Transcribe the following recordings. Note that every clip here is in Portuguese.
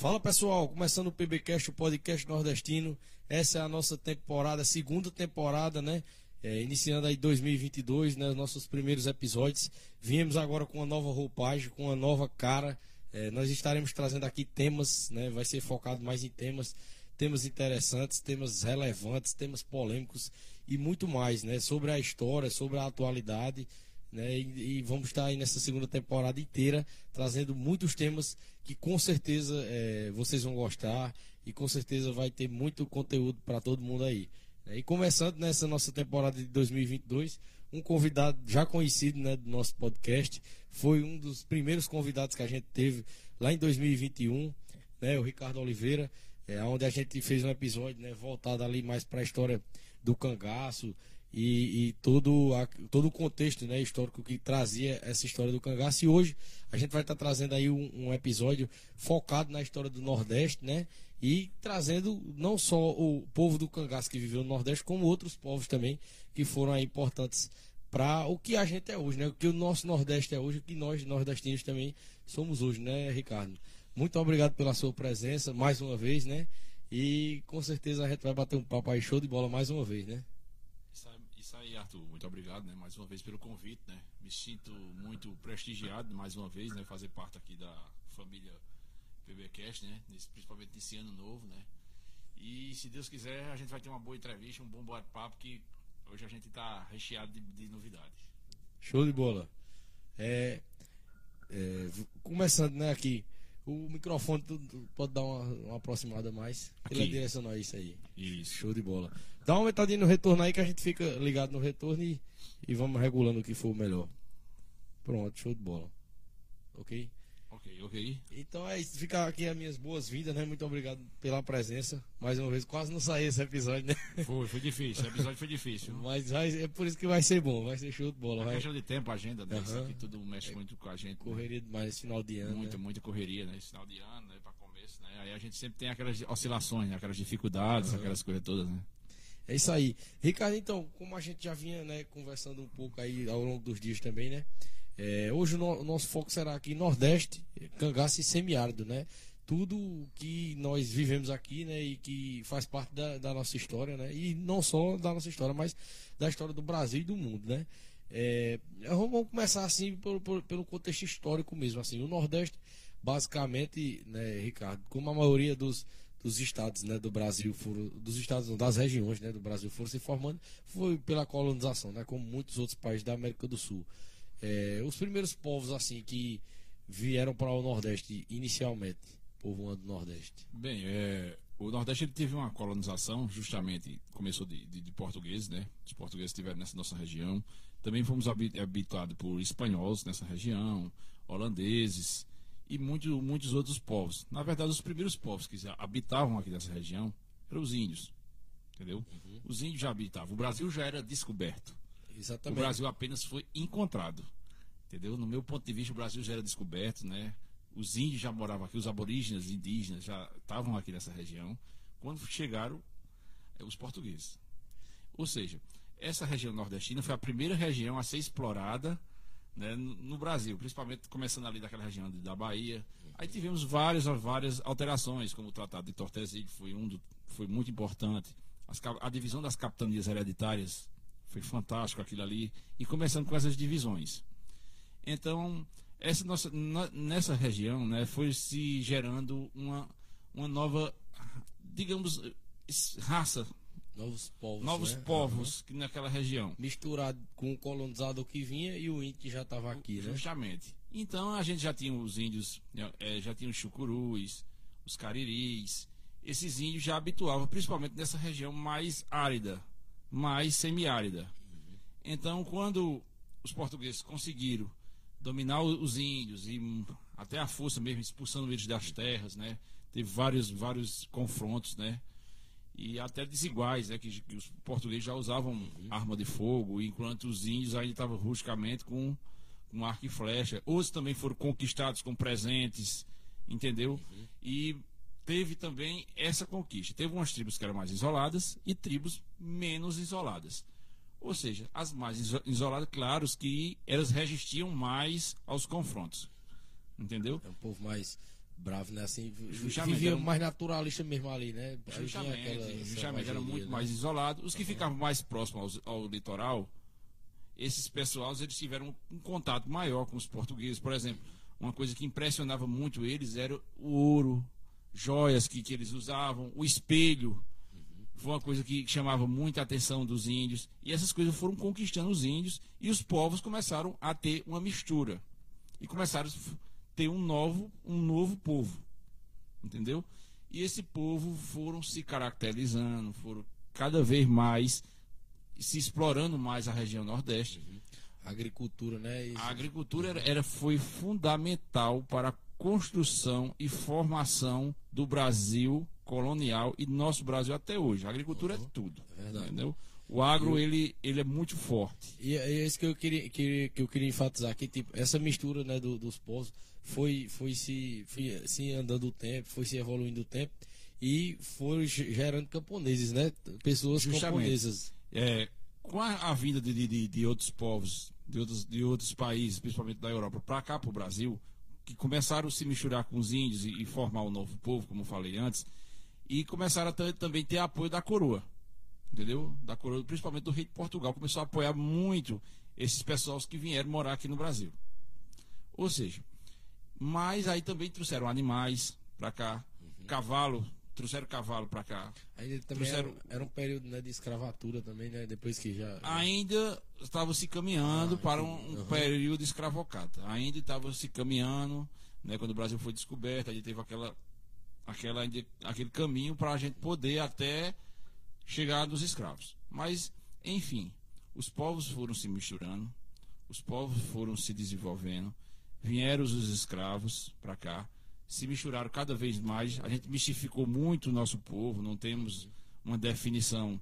Fala pessoal, começando o PBcast, o podcast nordestino. Essa é a nossa temporada, segunda temporada, né? É, iniciando aí 2022, né? Os nossos primeiros episódios. Viemos agora com uma nova roupagem, com uma nova cara. É, nós estaremos trazendo aqui temas, né? Vai ser focado mais em temas, temas interessantes, temas relevantes, temas polêmicos e muito mais, né? Sobre a história, sobre a atualidade. Né? E, e, vamos estar aí nessa segunda temporada inteira trazendo muitos temas que com certeza é, vocês vão gostar e com certeza vai ter muito conteúdo para todo mundo aí. Né? E começando nessa nossa temporada de 2022, um convidado já conhecido né, do nosso podcast, foi um dos primeiros convidados que a gente teve lá em 2021, né, o Ricardo Oliveira, é, onde a gente fez um episódio né, voltado ali mais para a história do cangaço, e, e, todo, a, todo o contexto né, histórico que trazia essa história do cangaço. E hoje a gente vai estar trazendo aí um, um, episódio focado na história do Nordeste, né? E trazendo não só o povo do cangaço que viveu no Nordeste, como outros povos também que foram aí importantes para o que a gente é hoje, né? O que o nosso Nordeste é hoje, o que nós nordestinos também somos hoje, né, Ricardo? Muito obrigado pela sua presença mais uma vez, né? E com certeza a gente vai bater um papo aí show de bola mais uma vez, né? Isso aí, Arthur. Muito obrigado, né, mais uma vez pelo convite, né? Me sinto muito prestigiado mais uma vez, né, fazer parte aqui da família PBcast, né, nesse, principalmente nesse ano novo, né? E se Deus quiser, a gente vai ter uma boa entrevista, um bom bate-papo que hoje a gente está recheado de, de, novidades. Show de bola. É, é, começando, né, aqui. O microfone tu, tu pode dar uma, uma aproximada mais. Aqui. Ele é direcional isso aí. Isso. Show de bola. Dá uma aumentadinha no retorno aí que a gente fica ligado no retorno e, e vamos regulando o que for melhor. Pronto, show de bola. Ok? Ok, ok. Então é isso. Fica aqui as minhas boas-vindas, né? Muito obrigado pela presença. Mais uma vez, quase não saiu esse episódio, né? Foi, foi difícil. O episódio foi difícil. Mas vai, é por isso que vai ser bom, vai ser show de bola. Vai. questão de tempo, agenda, né? Uhum. Isso aqui tudo mexe é, muito com a gente. Né? Correria demais esse final de ano. Muita, né? muita correria, né? Esse final de ano, né? Pra começo, né? Aí a gente sempre tem aquelas oscilações, né? aquelas dificuldades, uhum. aquelas coisas todas, né? É isso aí. Ricardo, então, como a gente já vinha né, conversando um pouco aí ao longo dos dias também, né? É, hoje o, no, nosso foco será aqui Nordeste, cangaço e semiárido, né? Tudo que nós vivemos aqui, né? E que faz parte da, da, nossa história, né? E não só da nossa história, mas da história do Brasil e do mundo, né? É, vamos começar assim pelo, pelo contexto histórico mesmo, assim. O Nordeste, basicamente, né, Ricardo, como a maioria dos, dos estados né, do Brasil foram, dos estados não, das regiões né, do Brasil foram se formando foi pela colonização, né, como muitos outros países da América do Sul. É, os primeiros povos assim que vieram para o Nordeste inicialmente, povoando o Nordeste. Bem, é, o Nordeste teve uma colonização, justamente começou de, de, de portugueses, né? Os portugueses estiveram nessa nossa região. Também fomos habituados por espanhóis nessa região, holandeses e muito, muitos outros povos. Na verdade, os primeiros povos que habitavam aqui nessa região eram os índios. Entendeu? Uhum. Os índios já habitavam. O Brasil já era descoberto. Exatamente. O Brasil apenas foi encontrado. Entendeu? No meu ponto de vista, o Brasil já era descoberto, né? Os índios já moravam aqui, os aborígenes indígenas já estavam aqui nessa região. Quando chegaram é, os portugueses. Ou seja, essa região nordestina foi a primeira região a ser explorada né, no Brasil, principalmente começando ali daquela região da Bahia. Aí tivemos várias, várias alterações, como o Tratado de Tordesilhas foi, um do, foi muito importante. As, a divisão das capitanias hereditárias foi fantástico aquilo ali. E começando com essas divisões. Então, essa nossa, nessa região né, foi se gerando uma, uma nova, digamos, raça. Novos povos. Novos né? povos uhum. naquela região. Misturado com o colonizador que vinha e o índio que já estava aqui, né? Justamente. Então a gente já tinha os índios, é, já tinha os chucurus, os cariris. Esses índios já habituavam, principalmente nessa região mais árida, mais semiárida. Então, quando os portugueses conseguiram dominar os índios e até a força mesmo expulsando eles das terras, né? Teve vários vários confrontos, né? E até desiguais, né? Que, que os portugueses já usavam uhum. arma de fogo, enquanto os índios ainda estavam rusticamente com, com arco e flecha. Outros também foram conquistados com presentes, entendeu? Uhum. E teve também essa conquista. Teve umas tribos que eram mais isoladas e tribos menos isoladas. Ou seja, as mais isoladas, claro, que elas resistiam mais aos confrontos. Entendeu? É um povo mais bravo, né? Assim, Justamente, vivia mais naturalista mesmo ali, né? Aí Justamente, aquela- justamente era muito né? mais isolado. Os que ficavam mais próximos ao, ao litoral, esses pessoais eles tiveram um contato maior com os portugueses. Por exemplo, uma coisa que impressionava muito eles era o ouro, joias que, que eles usavam, o espelho. Foi uma coisa que chamava muita atenção dos índios. E essas coisas foram conquistando os índios e os povos começaram a ter uma mistura. E começaram ter um novo, um novo povo entendeu? E esse povo foram se caracterizando, foram cada vez mais se explorando mais a região Nordeste. Agricultura, né? E- A agricultura era, era- foi fundamental para a construção e formação do Brasil colonial e do nosso Brasil até hoje. A agricultura é tudo, É verdade. entendeu? O agro ele, ele é muito forte. E é isso que eu queria, que, que eu queria enfatizar, que tipo, essa mistura né, do- dos povos foi, foi, se, foi se andando o tempo, foi se evoluindo o tempo e ge- gerando camponeses, né? Pessoas Justamente. camponesas. É, com a, a vinda de, de, de outros povos, de outros, de outros países, principalmente da Europa, para cá, para o Brasil, que começaram a se misturar com os índios e, e formar um novo povo, como falei antes, e começaram a ter- também ter apoio da coroa, entendeu? Da coroa, principalmente do rei de Portugal, começou a apoiar muito esses pessoas que vieram morar aqui no Brasil. Ou seja, mas aí também trouxeram animais para cá, cavalo, trouxeram cavalo para cá, Ainda também era, Trouxeram- era um período né, de escravatura também, né? Depois que já. ainda estava se caminhando Ah, para um, um Aham. período escravocrata. Ainda estava se caminhando, né, quando o Brasil foi descoberto, aí teve aquela, aquela, aquele caminho para a gente poder até chegar nos escravos. Mas, enfim, os povos foram se misturando, os povos foram se desenvolvendo, vieram os escravos para cá, se misturaram cada vez mais. A gente mistificou muito o nosso povo, não temos uma definição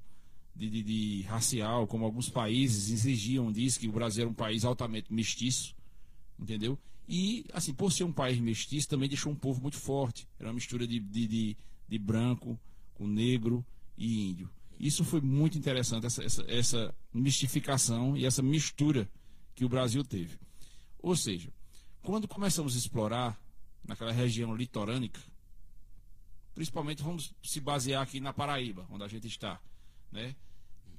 de, de- de racial, como alguns países exigiam disso, que o Brasil era um país altamente mestiço, entendeu? E, assim, por ser um país mestiço, também deixou um povo muito forte. Era uma mistura de, de, de, de branco com negro e índio. Isso foi muito interessante, essa, essa, essa mistificação e essa mistura que o Brasil teve. Ou seja, quando começamos a explorar naquela região litorânica, principalmente vamos se basear aqui na Paraíba, onde a gente está, né?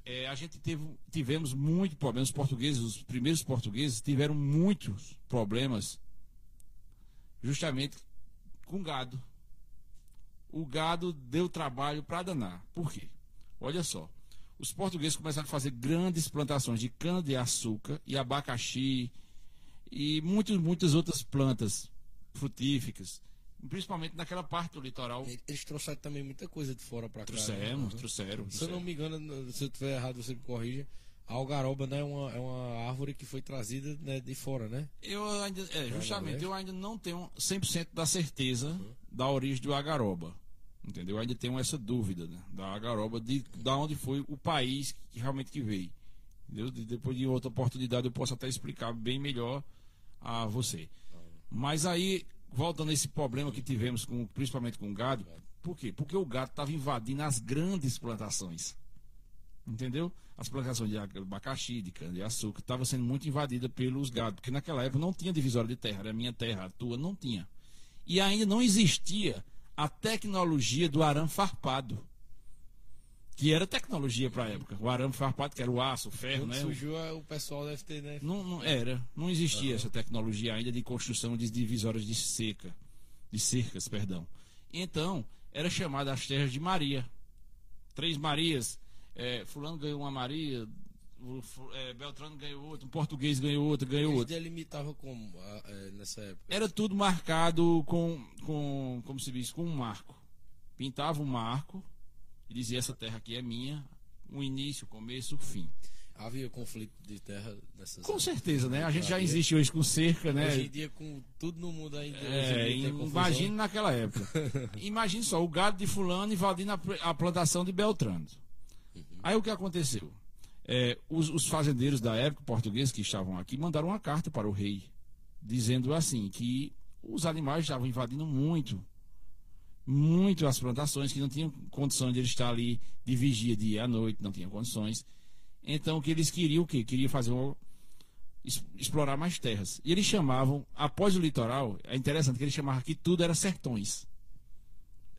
É, a gente teve, tivemos muito problema. Os portugueses, os primeiros portugueses, tiveram muitos problemas justamente com gado. O gado deu trabalho para danar. Por quê? Olha só. Os portugueses começaram a fazer grandes plantações de cana-de-açúcar e abacaxi e muitas, muitas outras plantas frutíficas, principalmente naquela parte do litoral. Eles trouxeram também muita coisa de fora pra cá. né? Trouxemos, Uhum. trouxeram. Se eu não me engano, se eu estiver errado, você me corrija. A algaroba né, é, uma, é uma árvore que foi trazida né, de fora, né? Eu ainda, é, justamente, Nordeste? eu ainda não tenho 100% da certeza da origem do agaroba. Entendeu? Eu ainda tenho essa dúvida né, da agaroba, de, da onde foi o país que realmente que veio. Entendeu? De- depois de outra oportunidade eu posso até explicar bem melhor a você. Mas aí, voltando a esse problema que tivemos, com, principalmente com o gado, por quê? Porque o gado estava invadindo as grandes plantações. Entendeu? As plantações de abacaxi, de cana-de-açúcar, estavam sendo muito invadidas pelos gados, porque naquela época não tinha divisória de terra, era minha terra, a tua não tinha. E ainda não existia a tecnologia do arame farpado, que era tecnologia para a época. O arame farpado, que era o aço, o ferro, Quando né? surgiu, é, o pessoal deve ter, né? Não, não era, não existia essa tecnologia ainda de construção de divisórias de seca, de cercas, perdão. Então, era chamada as terras de Maria. Três Marias, é, fulano ganhou uma Maria, o, é, Beltrano ganhou outra, um português ganhou outra, ganhou Eles outra. delimitavam como é, nessa época. Era tudo marcado com, com, como se diz, com um marco. Pintava um marco e dizia essa terra aqui é minha, o início, o começo, o fim. Havia conflito de terra nessas Com épocas. certeza, né? A gente já existe hoje com cerca, né? Hoje em dia, com tudo no mundo ainda. É, imagine naquela época. imagine só, o gado de fulano invadindo a plantação de Beltrano. Uhum. Aí o que aconteceu? É, os, os fazendeiros da época, portugueses que estavam aqui, mandaram uma carta para o rei, dizendo assim, que os animais estavam invadindo muito, muito as plantações, que não tinham condição de ele estar ali de vigia dia à noite, não tinham condições. Então, o que eles queriam, o quê? Queriam fazer es- explorar mais terras. E eles chamavam, após o litoral, é interessante que eles chamavam que tudo era sertões.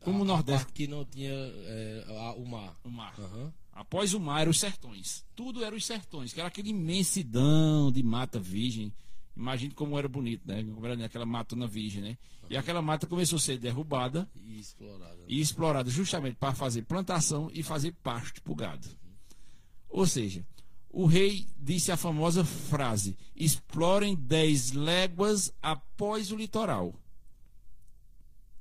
Como A- o a Nordeste. parte que não tinha é, a- o mar. O mar. Aham. Após o mar eram os sertões. Tudo era os sertões, que era aquele imensidão de mata virgem. Imagine como era bonito, né? Como era aquela matona virgem, né? E aquela mata começou a ser derrubada E explorada. e explorada justamente para fazer plantação e fazer pasto para o gado. Ou seja, o rei disse a famosa frase: explorem 10 léguas após o litoral.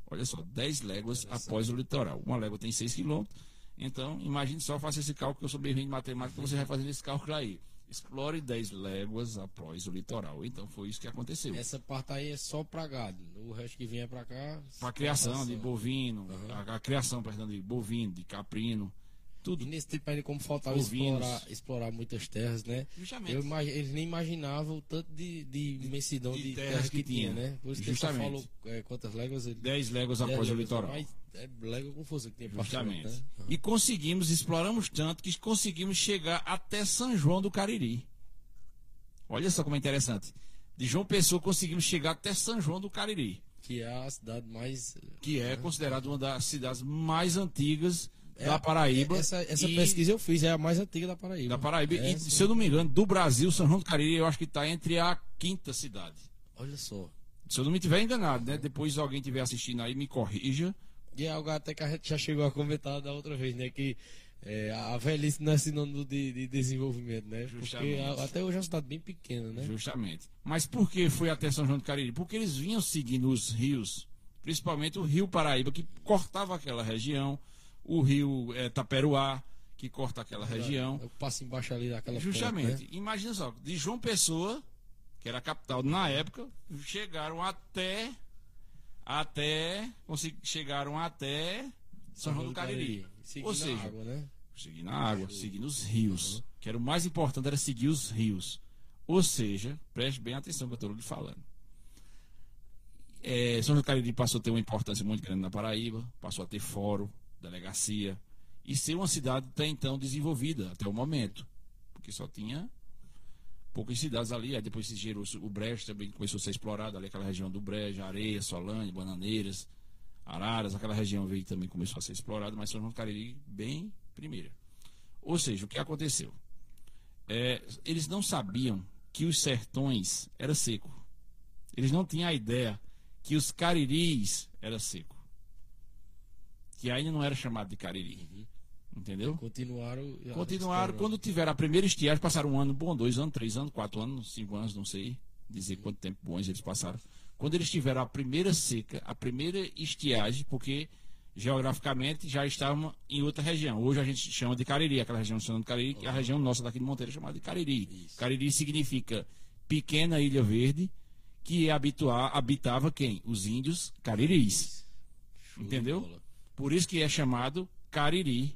Olha só, 10 léguas após o litoral. Uma légua tem 6 quilômetros. Então, imagine só, faça esse cálculo, que eu sou bem ruim de matemática, você vai fazer esse cálculo aí. Explore 10 léguas após o litoral. Então, foi isso que aconteceu. Essa parte aí é só pra gado. O resto que vinha pra cá. Para criação de bovino, a, a criação, perdão, de bovino, de caprino, tudo. E nesse tempo ainda como faltava explorar, explorar muitas terras, né? Justamente. Eu eles nem imaginavam o tanto de, de imensidão de de, terras terras que que, tinha, né? Por isso que ele Justamente. falou é, quantas léguas ele 10 léguas dez após o léguas, litoral. Mas é légua com força que pra Justamente. né? E conseguimos, exploramos tanto que conseguimos chegar até São João do Cariri. Olha só como é interessante. De João Pessoa conseguimos chegar até São João do Cariri, Que é a cidade mais. que é considerada uma das cidades mais antigas é da Paraíba. Essa, essa e- pesquisa eu fiz, é a mais antiga da Paraíba. Da Paraíba. É, e, sim. se eu não me engano, do Brasil, São João do Cariri, eu acho que está entre a quinta cidade. Olha só. Se eu não me tiver enganado, né? Depois alguém estiver assistindo aí, me corrija. E é algo até que a gente já chegou a comentar da outra vez, né? Que é, a velhice não é sinônimo de, de desenvolvimento, né? Porque Justamente. a- até hoje é uma cidade bem pequena, né? Justamente. Mas por que foi até São João do Cariri? Porque eles vinham seguindo os rios, principalmente o rio Paraíba, que cortava aquela região, o rio eh, Taperuá, que corta aquela região. Eu passo embaixo ali daquela ponte, Justamente. né? Imagina só, de João Pessoa, que era a capital na época, chegaram até. Até. Chegaram até São João do Cariri. Seguindo Ou a seja, água, né? seguindo a água, seguindo os rios. Que era o mais importante, era seguir os rios. Ou seja, preste bem atenção que eu estou lhe falando. É, São João do Cariri passou a ter uma importância muito grande na Paraíba, passou a ter fórum, delegacia, e ser uma cidade até então desenvolvida, até o momento. Porque só tinha poucas cidades ali, aí depois se gerou o Brejo também começou a ser explorado, ali aquela região do Brejo, Areia, Solane, Bananeiras, Araras, aquela região veio também começou a ser explorada, mas São João do Cariri bem primeira. Ou seja, o que aconteceu? É, eles não sabiam que os sertões era seco. Eles não tinham a ideia que os cariris era seco. Que ainda não era chamado de cariri. Entendeu? Continuaram. Continuaram. Quando tiveram a primeira estiagem, passaram um ano bom, dois anos, três anos, quatro anos, cinco anos, não sei dizer quanto tempo bons eles passaram. Quando eles tiveram a primeira seca, a primeira estiagem, porque geograficamente já estavam em outra região. Hoje a gente chama de Cariri, aquela região chamada de Cariri, que é a região nossa daqui de Monteiro é chamada de Cariri. Isso. Cariri significa pequena ilha verde, que habitua, habitava quem? Os índios cariris. Entendeu? Por isso que é chamado Cariri.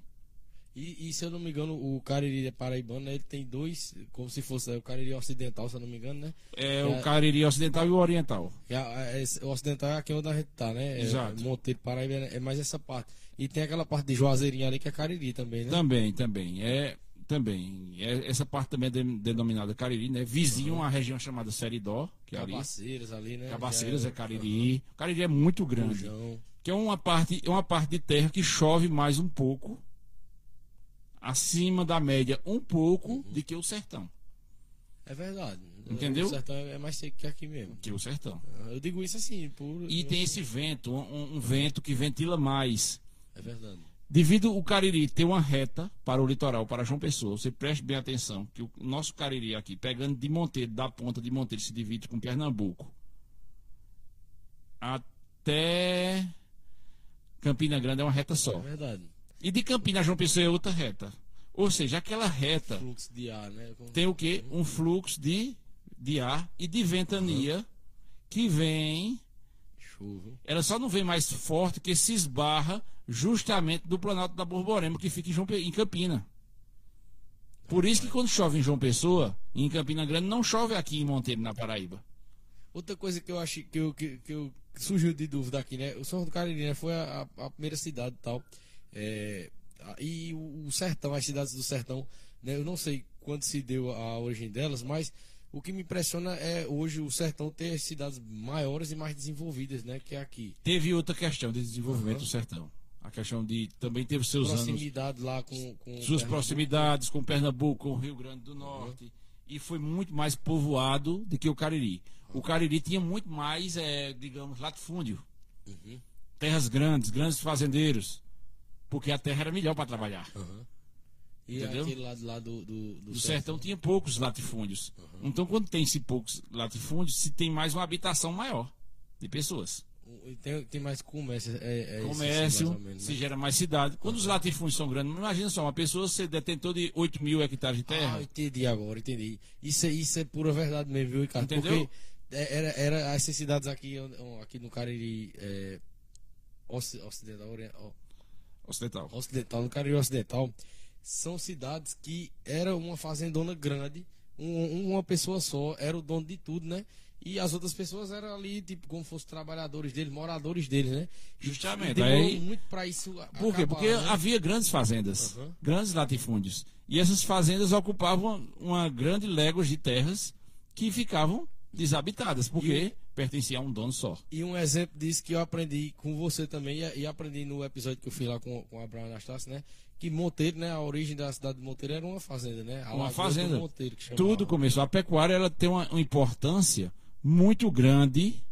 E, e se eu não me engano, o Cariri é paraibano, né? Ele tem dois, como se fosse né, o Cariri ocidental, se eu não me engano, né? É, É. o Cariri ocidental e o oriental. A- esse- o ocidental é aqui onde a gente tá, né? É, Exato. Monteiro, Paraíba, é mais essa parte. E tem aquela parte de Juazeirinho ali que é Cariri também, né? Também, também. É, também. É, essa parte também é de- denominada Cariri, né? Vizinho a região chamada Seridó, que é ali. Cabaceiras ali, né? Cabaceiras é Cariri. Cariri é muito grande. Rojão. Que é uma parte, é uma parte de terra que chove mais um pouco. Acima da média, um pouco, Uhum. de que o sertão. É verdade. Entendeu? O sertão é mais seco que aqui mesmo. Que o sertão. Eu digo isso assim, por. E tem esse vento, um, um vento que ventila mais. É verdade. Devido o Cariri ter uma reta para o litoral, para João Pessoa, você preste bem atenção que o nosso Cariri aqui, pegando de Monteiro, da ponta de Monteiro, se divide com Pernambuco até Campina Grande é uma reta É só. verdade. E de Campina a João Pessoa é outra reta. Ou seja, aquela reta Fluxo de ar, né? Com- tem o quê? Um fluxo de, de ar e de ventania que vem Chuva. ela só não vem mais forte que se esbarra justamente do Planalto da Borborema, que fica em, João Pe- em Campina. Por isso que quando chove em João Pessoa, em Campina Grande, não chove aqui em Monteiro, na Paraíba. Outra coisa que eu acho que, eu, que, que eu surgiu de dúvida aqui, né? O São do Cariri né, foi a- a primeira cidade e tal. É, e o, sertão, as cidades do sertão, né? Eu não sei quando se deu a origem delas, mas O que me impressiona é hoje o sertão ter cidades maiores e mais desenvolvidas, né? Que é aqui. Teve outra questão de desenvolvimento Uhum. do sertão. A questão de também teve seus anos, Proximidade lá com. com suas Pernambuco. proximidades com Pernambuco, com o Rio Grande do Norte. E foi muito mais povoado do que o Cariri. O Cariri tinha muito mais, é, digamos, latifúndio. Uhum. Terras grandes, grandes fazendeiros. Porque a terra era melhor para trabalhar. E Entendeu? aquele lado lá do, do, do Do sertão tinha poucos latifúndios. Então, quando tem-se poucos latifúndios, se tem mais uma habitação maior de pessoas. Tem, tem mais comércio. É, é isso, Comércio, ou menos, se né? gera mais cidade. Quando os latifúndios são grandes, imagina só, uma pessoa ser detentor de 8 mil hectares de terra. Ah, entendi agora, entendi. Isso, é- isso é pura verdade mesmo, viu, Ricardo? Entendeu? Porque é- era, era essas cidades aqui, aqui no Cariri é, oci- ocidental, ocidental. ocidental, no Cariri Ocidental, são cidades que era uma fazendona grande, um- uma pessoa só, era o dono de tudo, né? E as outras pessoas eram ali, tipo, como fossem trabalhadores deles, moradores deles, né? Justamente, E aí- muito pra isso Por quê? acabar, Porque né? havia grandes fazendas, Uhum. grandes latifúndios. E essas fazendas ocupavam uma grande léguas de terras que ficavam desabitadas, porque pertencia a um dono só. E um exemplo disso que eu aprendi com você também, e, aprendi no episódio que eu fiz lá com, com Abraão Anastácio, né? Que Monteiro, né? A origem da cidade de Monteiro era uma fazenda, né? A Uma fazenda. Monteiro. Tudo começou. A pecuária ela tem uma, uma importância muito grande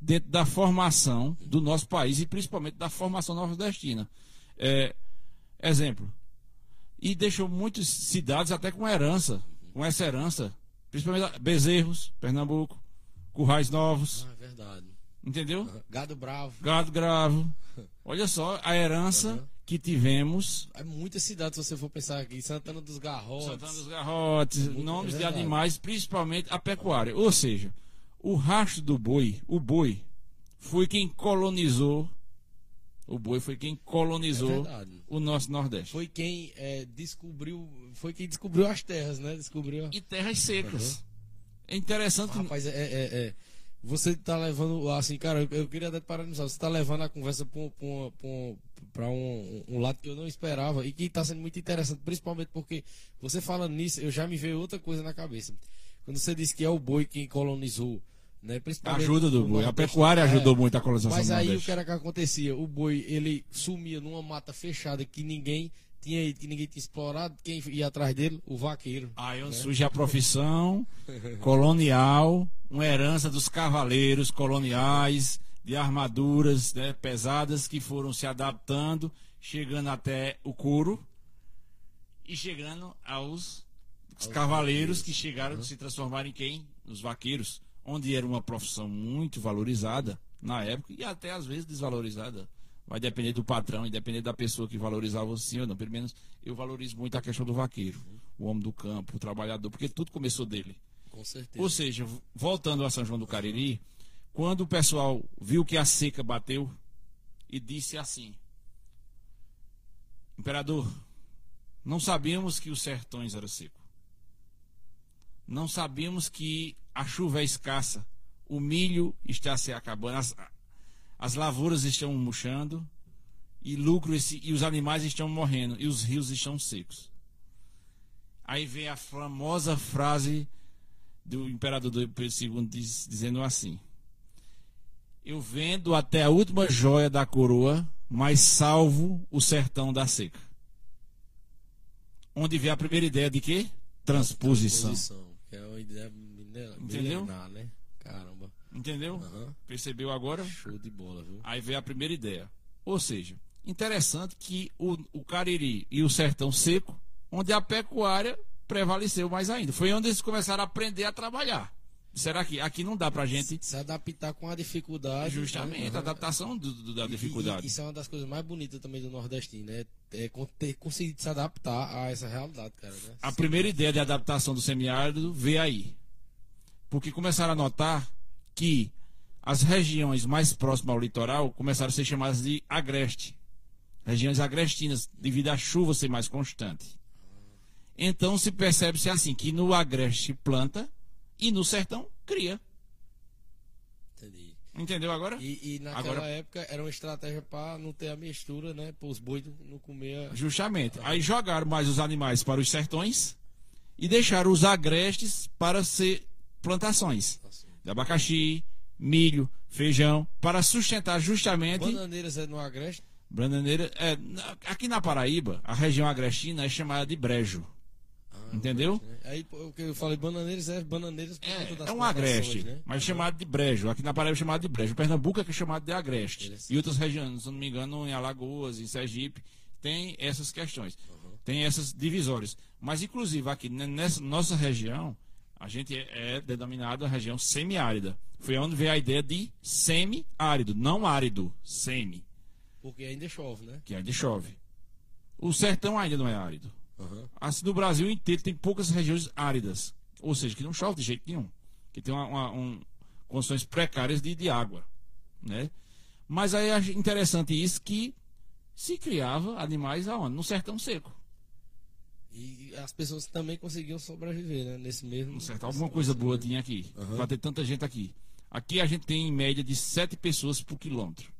dentro da formação do nosso país e principalmente da formação nordestina. É, exemplo. E deixou muitas cidades até com herança, com essa herança. Principalmente Bezerros, Pernambuco, Currais Novos, Ah, é verdade. entendeu? Aham. Gado Bravo. Gado Gravo. Olha só a herança Aham. que tivemos É muitas cidades, se você for pensar aqui. Santana dos Garrotes. Santana dos Garrotes, Muito- nomes é de animais, principalmente a pecuária. Ou seja, o rastro do boi, o boi, foi quem colonizou. O boi foi quem É colonizou verdade. o nosso Nordeste. Foi quem é, descobriu. Foi quem descobriu as terras, né? Descobriu. E terras secas. É interessante que. Rapaz, é, é, é. Você tá levando, assim, cara, eu, eu queria até te parabenizar. Você tá levando a conversa pra um, pra um- pra um- pra um- um lado que eu não esperava e que tá sendo muito interessante, principalmente porque você falando nisso, eu já me veio outra coisa na cabeça. Quando você disse que é o boi quem colonizou, né? Ajuda do boi. A pecuária É. ajudou muito a colonização Mas aí o que era que acontecia? O boi, ele sumia numa mata fechada que ninguém tinha que ninguém tinha explorado. Quem ia atrás dele? O vaqueiro. Aí né? surge a profissão colonial, uma herança dos cavaleiros coloniais, de armaduras né, pesadas que foram se adaptando, chegando até o couro e chegando aos, Aos cavaleiros que chegaram a se transformar em quem? Nos vaqueiros, onde era uma profissão muito valorizada na época e até às vezes desvalorizada. Vai depender do patrão e depender da pessoa que valorizava sim ou não. Pelo menos eu valorizo muito a questão do vaqueiro, o homem do campo, o trabalhador, porque tudo começou dele. Com certeza. Ou seja, voltando a São João do Cariri, quando o pessoal viu que a seca bateu e disse assim: Imperador, não sabíamos que os sertões eram secos. Não sabíamos que a chuva é escassa, o milho está se acabando, as, as lavouras estão murchando e lucro esse- e os animais estão morrendo e os rios estão secos. Aí vem a famosa frase do imperador do Pedro II diz- dizendo assim: Eu vendo até a última joia da coroa, mas salvo o sertão da seca. Onde vem a primeira ideia de quê? Transposição. Transposição, que é uma ideia milenar, Entendeu? né? Entendeu? Aham. Percebeu agora? Show de bola, viu? Aí vem a primeira ideia. Ou seja, interessante que o, o Cariri e o Sertão Seco, onde a pecuária prevaleceu mais ainda. Foi onde eles começaram a aprender a trabalhar. Será que aqui não dá pra gente Se adaptar com a dificuldade. justamente né? a adaptação do- do- da E- e- dificuldade? isso é uma das coisas mais bonitas também do nordestino, né? É ter conseguido se adaptar a essa realidade, cara. Né? A primeira ideia de adaptação do semiárido veio aí. Porque começaram a notar que as regiões mais próximas ao litoral começaram a ser chamadas de agreste. Regiões agrestinas, devido à chuva ser mais constante. Então se percebe-se assim, que no agreste planta e no sertão cria. Entendi. Entendeu agora? E, e naquela Agora- época era uma estratégia para não ter a mistura, né? Para os bois não comer. a- Justamente. Aí jogaram mais os animais para os sertões e deixaram os agrestes para ser plantações de abacaxi, milho, feijão, para sustentar justamente. Bananeiras é no Agreste? Bananeira, é, aqui na Paraíba, a região agrestina é chamada de brejo. Ah, Entendeu? né? Aí o que eu falei bananeiras é bananeiras É, é um agreste, né? mas chamado de brejo. Aqui na Paraíba é chamado de brejo. Pernambuco é que é chamado de agreste. E outras regiões, se não me engano, em Alagoas, em Sergipe, tem essas questões. Tem essas divisórias. Mas, inclusive, aqui né, nessa nossa região, a gente é, é denominado a região semiárida. Foi onde veio a ideia de semiárido, não árido, semi, Porque ainda chove, né? que ainda chove. O sertão ainda não é árido. Aham. Assim, no Brasil inteiro tem poucas regiões áridas, ou seja, que não chove de jeito nenhum, que tem uma, uma- um- condições precárias de, de água, né? Mas aí é interessante isso que se criava animais aonde? No sertão seco. E as pessoas também conseguiam sobreviver, né? Nesse mesmo. No sertão alguma coisa boa tinha aqui, Aham. para ter tanta gente aqui. Aqui a gente tem em média de sete pessoas por quilômetro.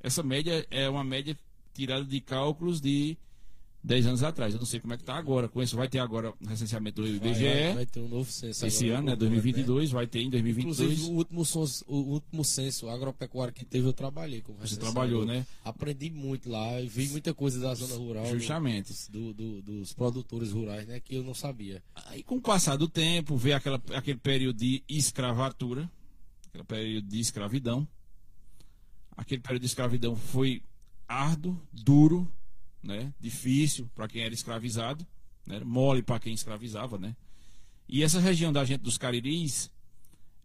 Essa média é uma média tirada de cálculos de 10 anos atrás. Eu não sei como é que está agora. Com isso vai ter agora o recenseamento do IBGE. vai, vai ter um novo censo. Esse ano, né, né? 2022, vai ter em Inclusive, 2022. o último, censo, o último censo agropecuário que teve, eu trabalhei como Você trabalhou, né? Aprendi muito lá, e vi muita coisa da zona rural. Justamente. do- do- dos produtores rurais, né? Que eu não sabia. Aí, com o passar do tempo, veio aquela, aquele período de escravatura, aquele período de escravidão. Aquele período de escravidão foi árduo, duro, né? difícil para quem era escravizado, né? mole para quem escravizava. Né? E essa região da gente dos Cariris,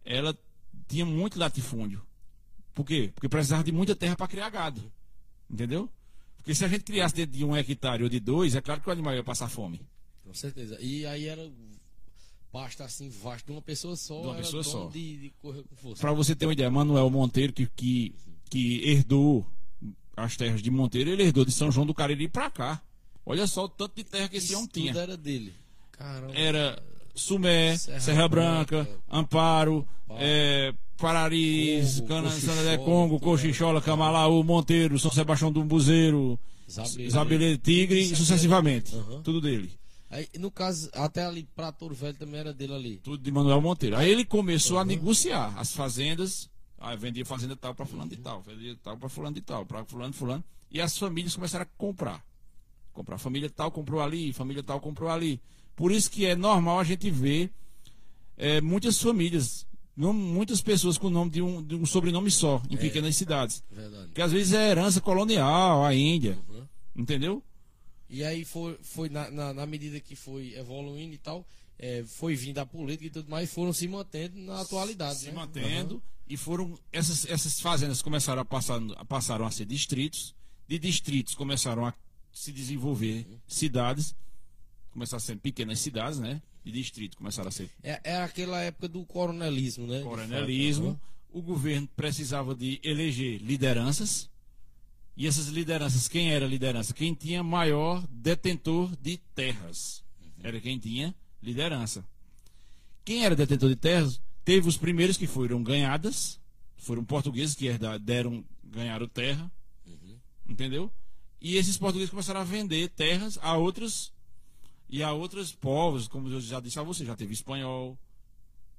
ela tinha muito latifúndio. Por quê? Porque precisava de muita terra para criar gado. Entendeu? Porque se a gente criasse dentro de um hectare ou de dois, é claro que o animal ia passar fome. Com certeza. E aí era pasta assim vasto de uma pessoa só. De uma pessoa só. De, de correr com força. Para você ter uma ideia, Manuel Monteiro, que, que, que herdou as terras de Monteiro, ele herdou de São João do Cariri para cá. Olha só o tanto de terra que esse homem tudo tinha. era dele. Caramba. Era Sumé, Serra Serra, Branca, Branca, Amparo, é, Pararis, Congo, Cana, Cochichola, Sanadé Congo, Cochichola, Camalaú, Monteiro, São Sebastião do Buzeiro, Zabelê. Tigre e sucessivamente. Aham. Tudo dele. Aí, no caso, até ali pra Touro Velho também era dele ali. Tudo de Manuel Monteiro. Aí ele começou a negociar as fazendas. Aí vendia fazenda tal para fulano de tal, vendia tal para fulano de tal, para fulano de fulano. E as famílias começaram a comprar. Comprar. Família tal comprou ali, família tal comprou ali. Por isso que é normal a gente ver é, muitas famílias, não, muitas pessoas com o nome de um, de um sobrenome só, em pequenas cidades. Verdade. Que às vezes é herança colonial, a Índia. Uhum. Entendeu? E aí foi, foi na, na, na medida que foi evoluindo e tal, é, foi vindo a política e tudo mais, foram se mantendo na atualidade. se né? mantendo e foram essas, essas fazendas começaram a passar a- passaram a ser distritos de distritos começaram a se desenvolver cidades começaram a ser pequenas cidades né de distrito começaram a ser É, é aquela época do coronelismo, né? coronelismo fato, o governo precisava de eleger lideranças e essas lideranças quem era liderança quem tinha maior detentor de terras era quem tinha liderança quem era detentor de terras teve os primeiros que foram ganhadas, foram portugueses que deram, ganharam terra, entendeu? E esses portugueses começaram a vender terras a outros e a outros povos, como eu já disse a você, já teve espanhol,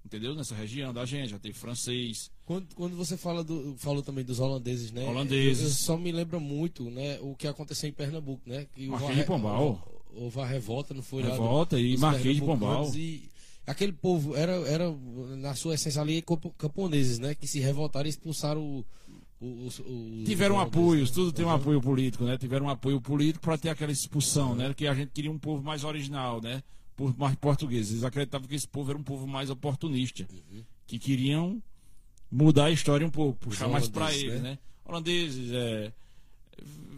entendeu? Nessa região da gente, já teve francês, Quando, quando você fala do, falou também dos holandeses, né? Holandeses. Eu, eu só me lembra muito, né, o que aconteceu em Pernambuco, né? Que a de Pombal. Hou- Houve a revolta, não foi? lá do- Revolta e Marquês de Pombal. E aquele povo era, era na sua essência ali campo- camponeses, né? Que se revoltaram e expulsaram o, tiveram apoios, né? tudo tem um Uhum. apoio político, né? Tiveram um apoio político para ter aquela expulsão, né? Que a gente queria um povo mais original, né? Por mais portugueses. Eles acreditavam que esse povo era um povo mais oportunista, que queriam mudar a história um pouco, puxar mais para eles, né? né? Holandeses, é,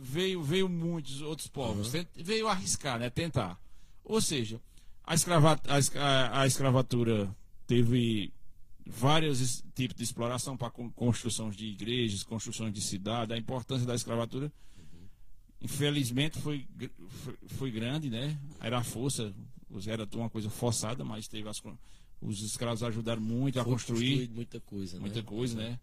veio veio muitos outros povos, tent- veio arriscar, né? Tentar. Ou seja, a, escrava, a, a- a escravatura teve vários tipos de exploração para construções de igrejas, construções de cidade, a importância da escravatura infelizmente foi, foi, foi grande, né? Era a força, era uma coisa forçada, mas teve as, os escravos ajudaram muito a Foi construir construído muita coisa, muita né? coisa, né?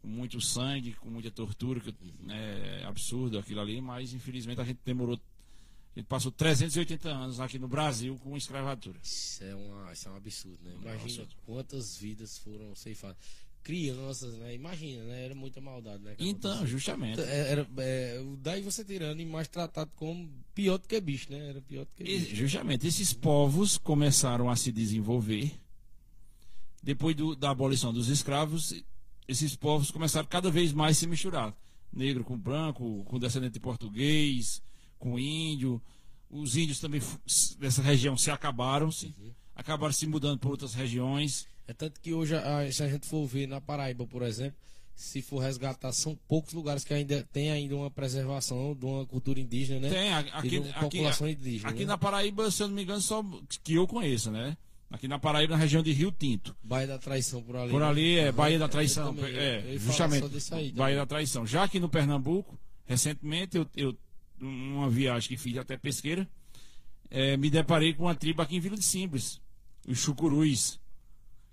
Com muito sangue, com muita tortura, que, é absurdo aquilo ali, mas infelizmente a gente demorou. A gente passou 380 anos aqui no Brasil com escravatura. Isso é, uma, isso é um absurdo, né? Imagina Nossa. quantas vidas foram ceifadas. Crianças, né? Imagina, né? Era muita maldade, né? Então, justamente. É, Era, é, daí você tirando animais tratados como pior do que bicho, né? Era pior do que E, bicho. justamente, esses povos começaram a se desenvolver. Depois do- da abolição dos escravos, esses povos começaram cada vez mais a se misturar. Negro com branco, com descendente de português, com índio. Os índios também dessa região se acabaram, se acabaram se mudando para outras regiões. É tanto que hoje, a- se a gente for ver na Paraíba, por exemplo, se for resgatar, são poucos lugares que ainda tem ainda uma preservação de uma cultura indígena, né? Tem, aqui, de uma aqui, população indígena. aqui né? na Paraíba, se eu não me engano, só que eu conheço, né? Aqui na Paraíba, na região de Rio Tinto. Baía da Traição por ali. Por né? ali é Aham, Baía da Traição. também, é, justamente. aí Baía da Traição. Já aqui no Pernambuco, recentemente, eu, eu uma viagem que fiz até pesqueira, é, me deparei com uma tribo aqui em Vila de Simples, os Chucurus,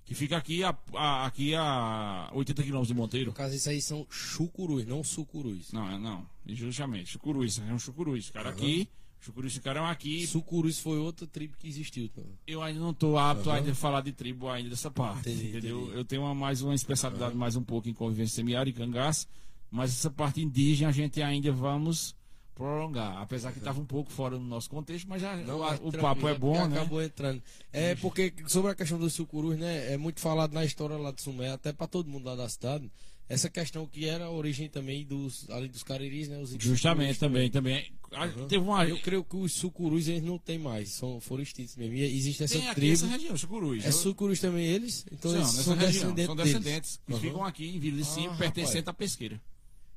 que fica aqui a, a- aqui a 80 quilômetros de Monteiro. No caso, isso aí são chucurus, não sucurus. Não, é não, justamente, Chucurus, é um Chucurus. Ficaram aqui, Chucurus ficaram aqui. Sucurus foi outra tribo que existiu. Tá? Eu ainda não estou apto ainda a falar de tribo ainda dessa parte, Entendi, entendeu? entendi. Eu tenho uma, mais uma especialidade mais um pouco em convivência semiária e cangaço, mas essa parte indígena a gente ainda vamos prolongar, apesar que estava um pouco fora do nosso contexto, mas já, o, mas o papo é bom, porque né? Acabou entrando. É porque sobre a questão dos sucurus, né? É muito falado na história lá de Sumé, até para todo mundo lá da cidade. Essa questão que era a origem também dos, além dos cariris, né? Os Justamente sucurus também, também. Ah, Teve uma Eu creio que os sucurus eles não tem mais, são, foram extintos mesmo. E existe essa tem aqui tribo. essa região, Chucurus. É sucurus também eles? Então São, eles são região, descendentes. são deles. descendentes que Aham. ficam aqui em Vila de Cima, Ah, pertencente à pesqueira.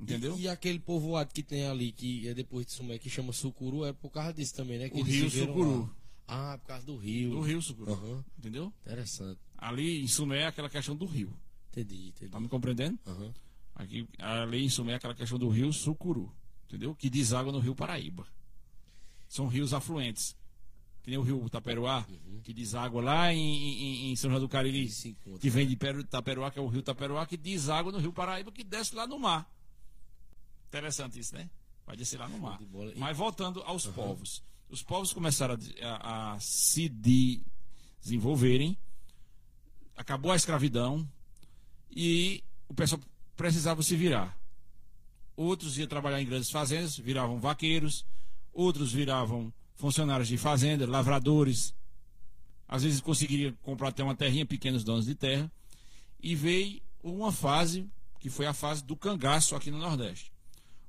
Entendeu? E, e aquele povoado que tem ali, que é depois de Sumé, que chama Sucuru, é por causa disso também, né? Que O eles rio Sucuru. lá. Ah, por causa do rio. Do rio Sucuru. Aham, Entendeu? interessante. Ali em Sumé é aquela questão do rio. Entendi, entendi. Tá me compreendendo? Aham. Aqui, ali em Sumé é aquela questão do rio Sucuru, entendeu? Que deságua no rio Paraíba. São rios afluentes. Que nem o rio Taperoá, que deságua lá em, em- em São João do Cariri, que vem de Peru- Taperoá, que é o rio Taperoá, que deságua no rio Paraíba, que desce lá no mar. Interessante isso, né? Vai descer lá no mar. Mas voltando aos povos. Os povos começaram a a, a se de- desenvolverem, acabou a escravidão e o pessoal precisava se virar. Outros iam trabalhar em grandes fazendas, viravam vaqueiros, outros viravam funcionários de fazenda, lavradores. Às vezes conseguiriam comprar até uma terrinha, pequenos donos de terra. E veio uma fase, que foi a fase do cangaço aqui no Nordeste.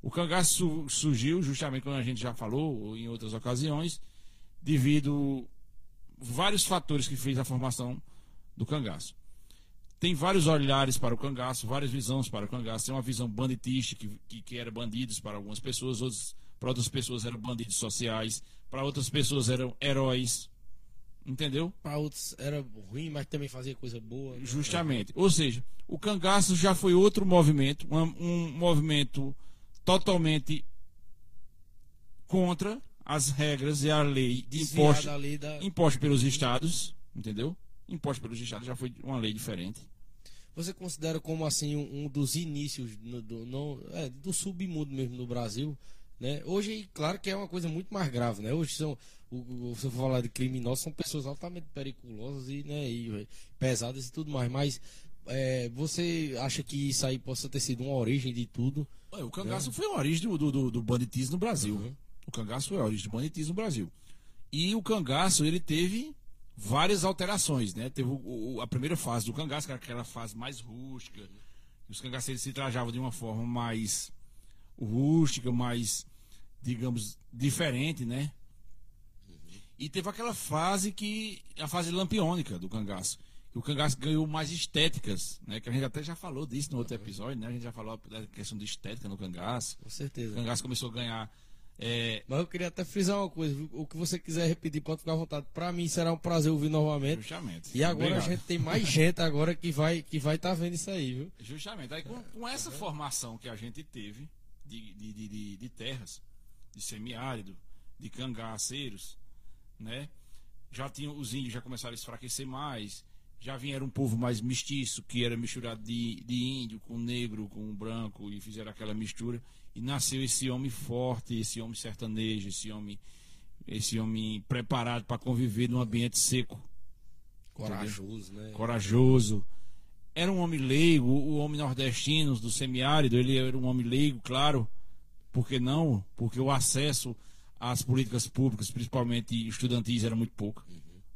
O cangaço su- surgiu, justamente como a gente já falou em outras ocasiões, devido vários fatores que fez a formação do cangaço. Tem vários olhares para o cangaço, várias visões para o cangaço. Tem uma visão banditista, que, que, que era bandidos para algumas pessoas, outros, para outras pessoas eram bandidos sociais, para outras pessoas eram heróis. Entendeu? Para outros era ruim, mas também fazia coisa boa. né? Justamente. Ou seja, o cangaço já foi outro movimento, um, um movimento totalmente contra as regras e a lei imposta, ali da... imposta pelos estados, entendeu? Imposta pelos estados já foi uma lei diferente. Você considera como assim um, um dos inícios no- do, não, é, do submundo mesmo no Brasil? Né? Hoje, claro que é uma coisa muito mais grave, né? Hoje são, o, o, se eu for falar de criminosos, são pessoas altamente periculosas e, né, e pesadas e tudo mais. Mas é, você acha que isso aí possa ter sido uma origem de tudo? Ué, o cangaço foi a origem do, do, do- do banditismo no Brasil. Uhum. O cangaço foi a origem do banditismo no Brasil. E o cangaço, ele teve várias alterações, né? Teve o- o- a primeira fase do cangaço, que era aquela fase mais rústica. Os cangaceiros se trajavam de uma forma mais rústica, mais, digamos, diferente, né? E teve aquela fase que. a fase lampiônica do cangaço. Que o cangaço ganhou mais estéticas, né? Que a gente até já falou disso no outro episódio, né? A gente já falou da questão de estética no cangaço. Com O certeza. cangaço começou a ganhar. É, Mas eu queria até frisar uma coisa: o que você quiser repetir, pode ficar à vontade. Para mim será um prazer ouvir novamente. justamente. E agora Obrigado. a gente tem mais gente agora que vai que vai estar vendo isso aí, viu? Justamente. Aí, com, com essa formação que a gente teve de, de, de, de- de terras, de semiárido, de cangaceiros, né? Já tinham, os índios já começaram a enfraquecer mais, já vieram um povo mais mestiço, que era misturado de, de índio com negro, com branco, e fizeram aquela mistura. E nasceu esse homem forte, esse homem sertanejo, esse homem esse homem preparado para conviver num ambiente seco, Corajoso, né? corajoso. Era um homem leigo, o homem nordestino do semiárido, ele era um homem leigo, claro. Por que não? Porque o acesso às políticas públicas, principalmente estudantis, era muito pouco.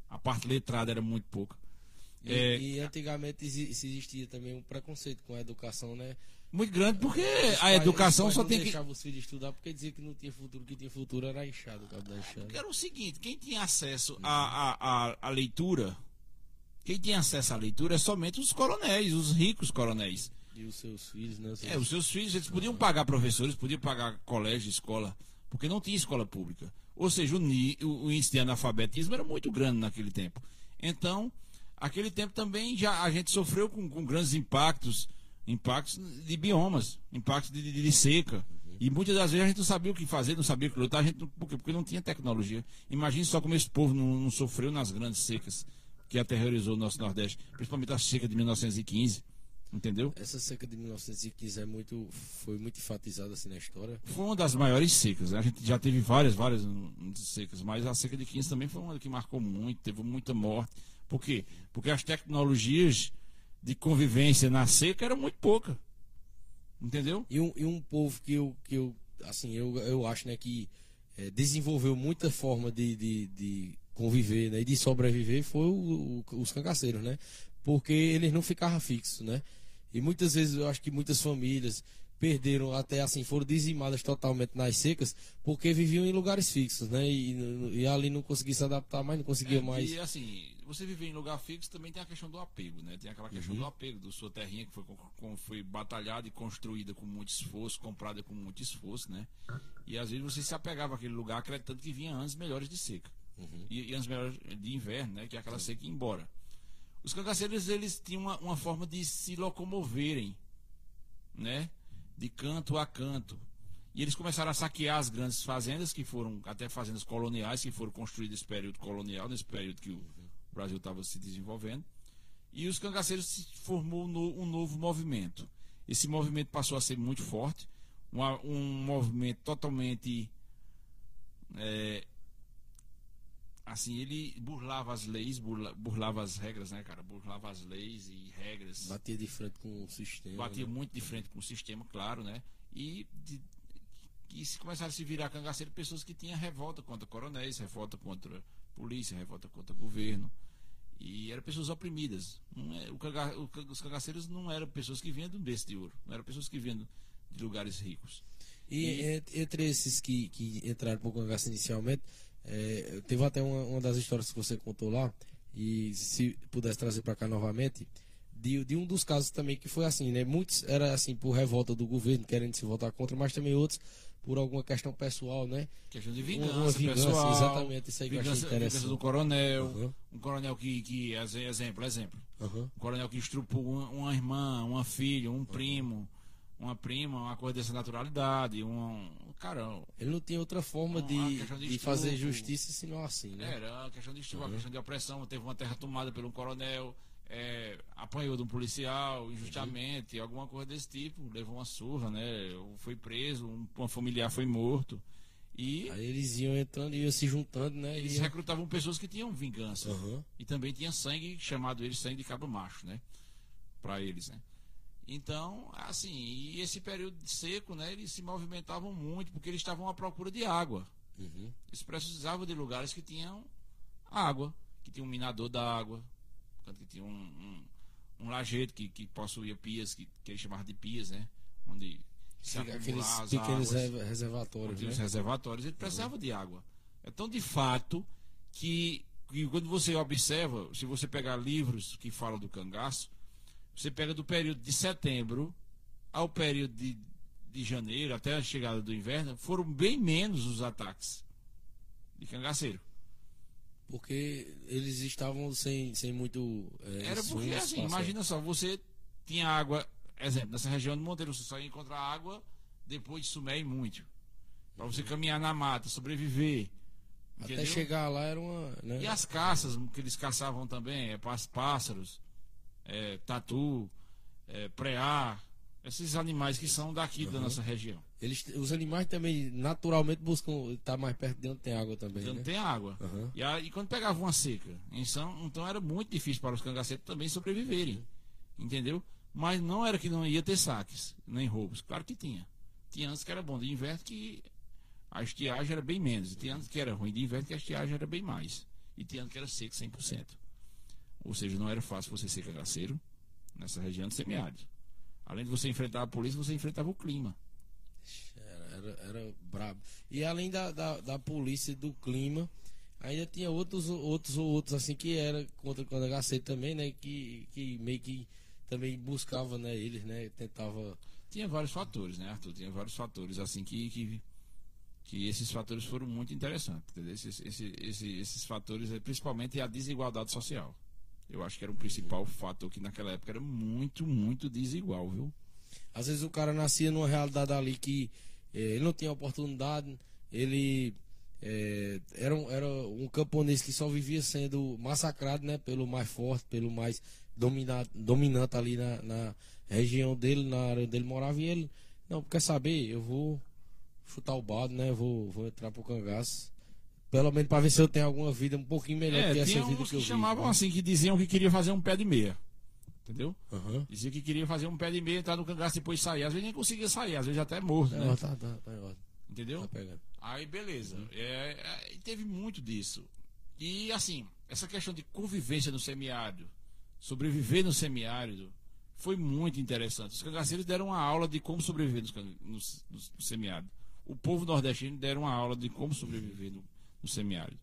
A parte letrada era muito pouca. E, É, e antigamente exi- existia também um preconceito com a educação, né? muito grande, porque Os a pais- educação só tem que. deixavam os filhos estudar porque dizia que não tinha futuro, que tinha futuro era inchado, o cabo da enxada. Era o seguinte, quem tinha acesso à, à leitura, quem tinha acesso à leitura é somente os coronéis, os ricos coronéis. E os seus filhos, né? Os É, os seus filhos, eles podiam pagar professores, podiam pagar colégio, escola, porque não tinha escola pública. Ou seja, o- o índice de analfabetismo era muito grande naquele tempo. Então, aquele tempo também já a gente sofreu com, com grandes impactos, impactos de biomas, impactos de, de- de seca. E muitas das vezes a gente não sabia o que fazer, não sabia o que lutar, a gente não, por quê? porque não tinha tecnologia. Imagine só como esse povo não, não sofreu nas grandes secas que aterrorizou o nosso Nordeste, principalmente a seca de 1915. Entendeu? Essa seca de 1915 é muito, foi muito enfatizada assim na história. Foi uma das maiores secas. né? A gente já teve várias, várias hum, secas, mas a seca de 15 também foi uma que marcou muito, teve muita morte. Por quê? Porque as tecnologias de convivência na seca eram muito pouca. Entendeu? E um, e um povo que eu, que eu assim, eu, eu acho, né, que eh, desenvolveu muita forma de, de, de conviver, né, e de sobreviver foi o- o- os cangaceiros, né? Porque eles não ficavam fixos, né? E muitas vezes eu acho que muitas famílias perderam até assim, foram dizimadas totalmente nas secas porque viviam em lugares fixos, né? E, e ali não conseguia se adaptar mais, não conseguia É, mais. E assim, você viver em lugar fixo também tem a questão do apego, né? Tem aquela questão do apego, da sua terrinha que foi, com- foi batalhada e construída com muito esforço, comprada com muito esforço, né? E às vezes você se apegava àquele lugar acreditando que vinha anos melhores de seca. E, e anos melhores de inverno, né? Que é aquela seca ia embora. Os cangaceiros, eles tinham uma, uma forma de se locomoverem, né? De canto a canto. E eles começaram a saquear as grandes fazendas, que foram até fazendas coloniais, que foram construídas nesse período colonial, nesse período que o Brasil estava se desenvolvendo. E os cangaceiros se formou um no- um novo movimento. Esse movimento passou a ser muito forte, uma- um movimento totalmente. é, assim, ele burlava as leis, burla- burlava as regras, né, cara? Burlava as leis e regras Batia de frente com o sistema. batia né? muito de frente com o sistema, claro, né? E, de, e se começaram a se virar cangaceiro pessoas que tinham revolta contra coronéis, revolta contra polícia, revolta contra governo. E eram pessoas oprimidas. É, o canga- o os cangaceiros não eram pessoas que vinham de um berço de ouro, não eram pessoas que vinham de lugares ricos. E, en- entre esses que, que entraram por cangaço inicialmente, é, teve até uma, uma das histórias que você contou lá, e se pudesse trazer para cá novamente, de, de um dos casos também que foi assim, né? Muitos era assim por revolta do governo, querendo se votar contra, mas também outros por alguma questão pessoal, né? Questão de Uma- vingança, uma vingança, pessoal, exatamente, isso aí que eu achei vingança, interessante. vingança do coronel, Uhum. um coronel que, que ex- exemplo, exemplo, Aham. Um coronel que estrupou uma, uma irmã, uma filha, um primo, uma prima, uma coisa dessa naturalidade, um. Cara, Ele não tinha outra forma Uma de, de de fazer justiça senão assim, né? era uma questão de estupro, uma questão de opressão. Teve uma terra tomada por um coronel, é, apanhou de um policial injustamente, alguma coisa desse tipo, levou uma surra, né? Foi preso, um, um familiar foi morto. E Aí eles iam entrando e iam se juntando, né? eles iam- recrutavam pessoas que tinham vingança. Aham. E também tinha sangue, chamado eles sangue de cabra macho, né? Pra eles, né? Então, assim, e esse período seco, né? Eles se movimentavam muito porque eles estavam à procura de água. Uhum. Eles precisavam de lugares que tinham água, que tinha um minador d'água, tanto que tinha um, um, um lajedo que, que possuía pias, que, que eles chamavam de pias, né? Onde se Aqueles as pequenos águas re- reservatórios, né? reservatórios, ele precisava de água. Então, de fato, que, que quando você observa, se você pegar livros que falam do cangaço, você pega do período de setembro ao período de, de janeiro, até a chegada do inverno, foram bem menos os ataques de cangaceiro. Porque eles estavam sem, sem muito. é, Era porque, assim, imagina só, você tinha água, exemplo, nessa região do Monteiro, você só ia encontrar água depois de sumir e muito. Para você caminhar na mata, sobreviver. Até entendeu? chegar lá era uma. Né? E as caças que eles caçavam também, é pás- pássaros, é, tatu, é, preá, Esses animais que são daqui da nossa região. Eles, os animais também naturalmente buscam estar mais perto de onde tem água também. Então né? tem água. Uhum. E, aí, quando pegava uma seca, então, então era muito difícil para os cangaceiros também sobreviverem. Entendeu? Mas não era que não ia ter saques, nem roubos. Claro que tinha. Tinha anos que era bom de inverno que a estiagem era bem menos. E tinha anos que era ruim de inverno que a estiagem era bem mais. E tinha anos que era seco 100%. Ou seja, não era fácil você ser cangaceiro nessa região de semiárido. Além de você enfrentar a polícia, você enfrentava o clima. Era, era, era brabo. E além da, da, da polícia e do clima, ainda tinha outros, outros outros assim que era contra o cangaceiro também, né? Que, que meio que também buscava, né, eles, né? Tentava. Tinha vários fatores, né, Arthur? Tinha vários fatores, assim, que, que, que esses fatores foram muito interessantes. Esses, esses, esses, esses fatores, principalmente a desigualdade social. Eu acho que era o principal fator que naquela época era muito, muito desigual, viu? Às vezes o cara nascia numa realidade ali que eh, ele não tinha oportunidade, ele eh, era, um, era um camponês que só vivia sendo massacrado, né? Pelo mais forte, pelo mais domina, dominante ali na, na região dele, na área onde ele morava, e ele, não, quer saber, eu vou chutar o balde, né? Vou, vou entrar pro cangaço. Pelo menos para ver se eu tenho alguma vida um pouquinho melhor É, que essa vida uns que eu que chamavam né? assim, que diziam que queria fazer um pé de meia. Entendeu? Aham. Dizia que queria fazer um pé de meia, entrar no cangaço e depois sair. Às vezes nem conseguia sair, às vezes até morto, né? É, tá, tá, tá, ordem, Entendeu? tá. Aí beleza. É, é, e teve muito disso. E assim, essa questão de convivência no semiárido, sobreviver no semiárido, foi muito interessante. Os cangaceiros deram uma aula de como sobreviver nos, can- nos- nos- no semiárido. O povo nordestino deram uma aula de como sobreviver no, no semiárido.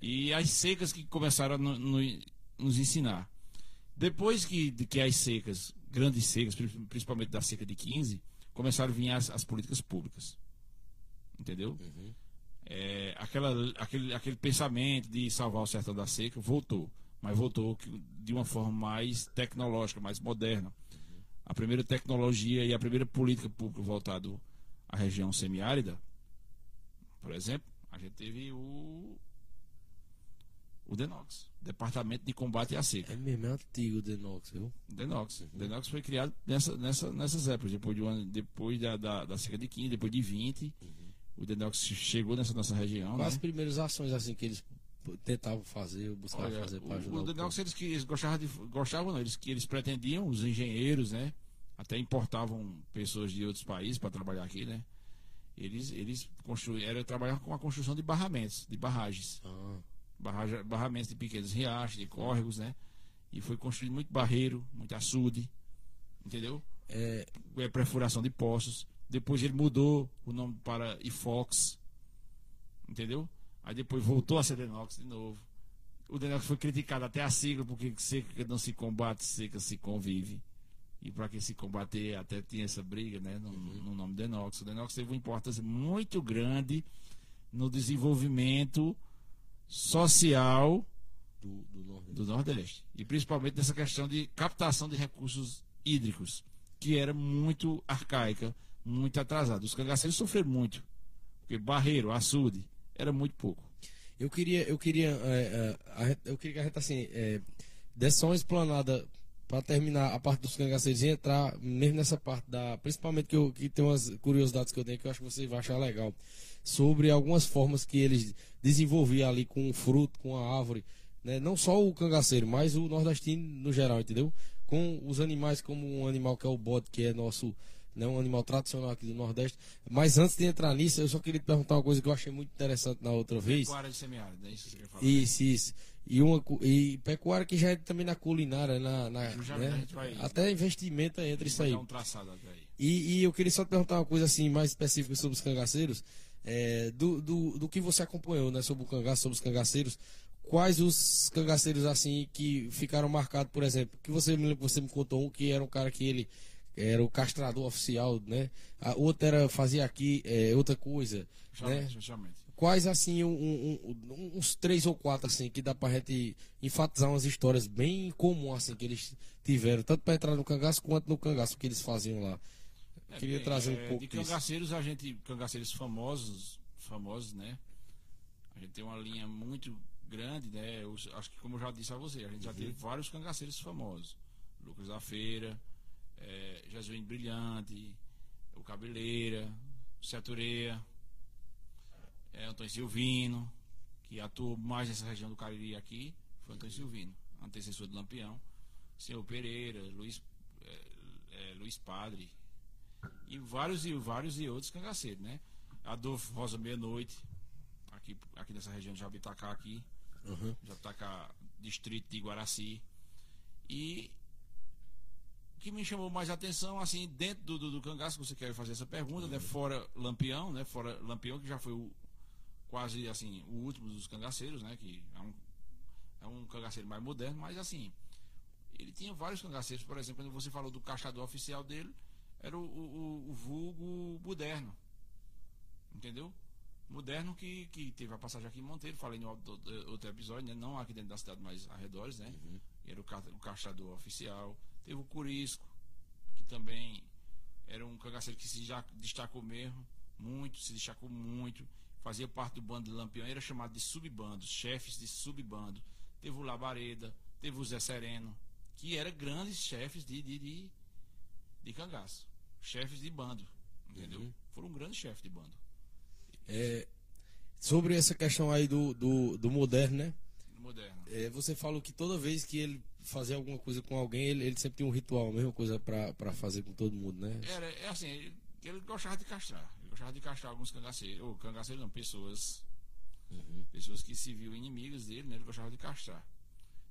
E as secas que começaram a no- no- nos ensinar. Depois que, de que as secas, grandes secas, pri- principalmente da seca de 15, começaram a vir as, as políticas públicas. Entendeu? É, aquela, aquele, aquele pensamento de salvar o sertão da seca voltou. Mas voltou de uma forma mais tecnológica, mais moderna. A primeira tecnologia e a primeira política pública voltada à região semiárida, por exemplo, a gente teve o, o DENOX, Departamento de Combate à Seca. É mesmo, é antigo o Denox, viu? Denox. Denox foi criado nessa, nessa, nessas épocas, depois, de um ano, depois da, da, da seca de 15, depois de 20. O Denox chegou nessa nossa região. Quais as Né? primeiras ações assim que eles tentavam fazer, buscavam Olha, fazer para o, ajudar o o Denox, eles, que, eles gostavam de. Gostavam, não, eles, que eles pretendiam, os engenheiros, né? Até importavam pessoas de outros países para trabalhar aqui, né? Eles, eles construíram, era trabalhar com a construção de barramentos, de barragens. Ah, barraja- barramentos de pequenos riachos, de córregos, né? E foi construído muito barreiro, muito açude, entendeu? é, É, perfuração de poços. Depois ele mudou o nome para IFOX, entendeu? Aí depois voltou a ser Denox de novo. O Denox foi criticado até a sigla, porque seca não se combate, seca se convive. E para que se combater, até tinha essa briga, né? No, no nome Denox. O Denox teve uma importância muito grande no desenvolvimento social do, do Nordeste. do Nordeste. E principalmente nessa questão de captação de recursos hídricos, que era muito arcaica, muito atrasada. Os cangaceiros sofreram muito, porque barreiro, açude, era muito pouco. Eu queria, eu queria, é, é, eu queria que a gente assim, é, desse só uma explanada para terminar a parte dos cangaceiros e entrar mesmo nessa parte da, principalmente que eu que tem umas curiosidades que eu tenho que eu acho que você vai achar legal sobre algumas formas que eles desenvolviam ali com o fruto, com a árvore, né? Não só o cangaceiro, mas o nordestino no geral, entendeu? Com os animais como um animal que é o bode, que é nosso né, um animal tradicional aqui do Nordeste. Mas antes de entrar nisso, eu só queria te perguntar uma coisa que eu achei muito interessante na outra vez. Pecuária de semiárido, é isso que você quer falar? Isso, isso. E, uma, e pecuária que já é também na culinária, na, na- né? até investimento entra isso aí. um. E, e eu queria só te perguntar uma coisa assim mais específica sobre os cangaceiros, é, do, do, do que você acompanhou, né, sobre o cangaço, sobre os cangaceiros. Quais os cangaceiros assim que ficaram marcados, por exemplo, que você me você me contou um que era um cara que ele era o castrador oficial, né? A outra era fazia aqui é, outra coisa, né? Justamente, justamente. Quais, assim, um- um- uns três ou quatro, assim, que dá pra gente enfatizar umas histórias bem comuns, assim, que eles tiveram, tanto pra entrar no cangaço quanto no cangaço que eles faziam lá. É, Queria bem, trazer um é, pouco de disso. cangaceiros, a gente, cangaceiros famosos, famosos, né? A gente tem uma linha muito grande, né? Eu acho que como eu já disse a você, a gente Uhum. já teve vários cangaceiros famosos. Lucas da Feira, é, Jesuíno Brilhante, o Cabeleira, o Setureia, é, Antônio Silvino, que atuou mais nessa região do Cariri aqui, foi Antônio Silvino, antecessor do Lampião, Senhor Pereira, Luiz, é, é, Luiz Padre, e vários e vários e outros cangaceiros, né? Adolfo Rosa Meia-Noite, aqui, aqui nessa região de Jabitacá aqui, Uhum. Jabitacá, distrito de Guaraci. E o que me chamou mais atenção, assim, dentro do, do, do cangaço, que você quer fazer essa pergunta, né? Fora Lampião, né? Fora Lampião, que já foi o, quase, assim, o último dos cangaceiros, né? Que é um, é um cangaceiro mais moderno, mas, assim, ele tinha vários cangaceiros. Por exemplo, quando você falou do caixador oficial dele, era o, o, o vulgo moderno. Entendeu? Moderno que, que teve a passagem aqui em Monteiro, falei no outro, outro episódio, né? não aqui dentro da cidade, mas arredores, né? Uhum. Era o, ca- o caixador oficial. Teve o Curisco, que também era um cangaceiro que se já destacou mesmo, muito, se destacou muito. Fazia parte do bando de Lampião, era chamado de subbandos, chefes de subbando. Teve o Labareda, teve o Zé Sereno, que eram grandes chefes de, de, de, de cangaço. Chefes de bando, entendeu? Uhum. Foram grandes chefes de bando. É, sobre essa questão aí do, do, do moderno, né? Moderno. É, você falou que toda vez que ele fazia alguma coisa com alguém, ele, ele sempre tinha um ritual, a mesma coisa pra fazer com todo mundo, né? Era, é assim, ele, ele gostava de castrar. Gostava de castrar alguns cangaceiros. Ou cangaceiros não, pessoas. Uhum. Pessoas que se viam inimigas dele, né? Ele gostava de castrar.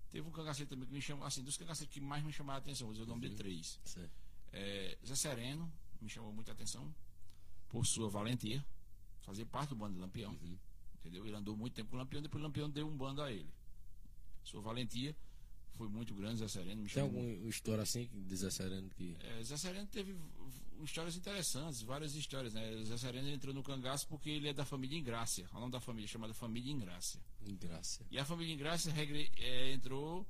Teve um cangaceiro também que me chamou, assim, dos cangaceiros que mais me chamaram a atenção, vou dizer o nome de três. Certo. É, Zé Sereno me chamou muita atenção por sua valentia. Fazia parte do bando de Lampião. Uhum. Entendeu? Ele andou muito tempo com o Lampião, depois o Lampião deu um bando a ele. Sua valentia foi muito grande, Zé Sereno. Me Tem alguma história assim que diz a Sereno que. é, Zé Sereno teve histórias interessantes, várias histórias, né? Zé Sereno entrou no cangaço porque ele é da família Ingrácia. O nome da família é chamada família Ingrácia. Graça. E a família Ingrácia regre, é, entrou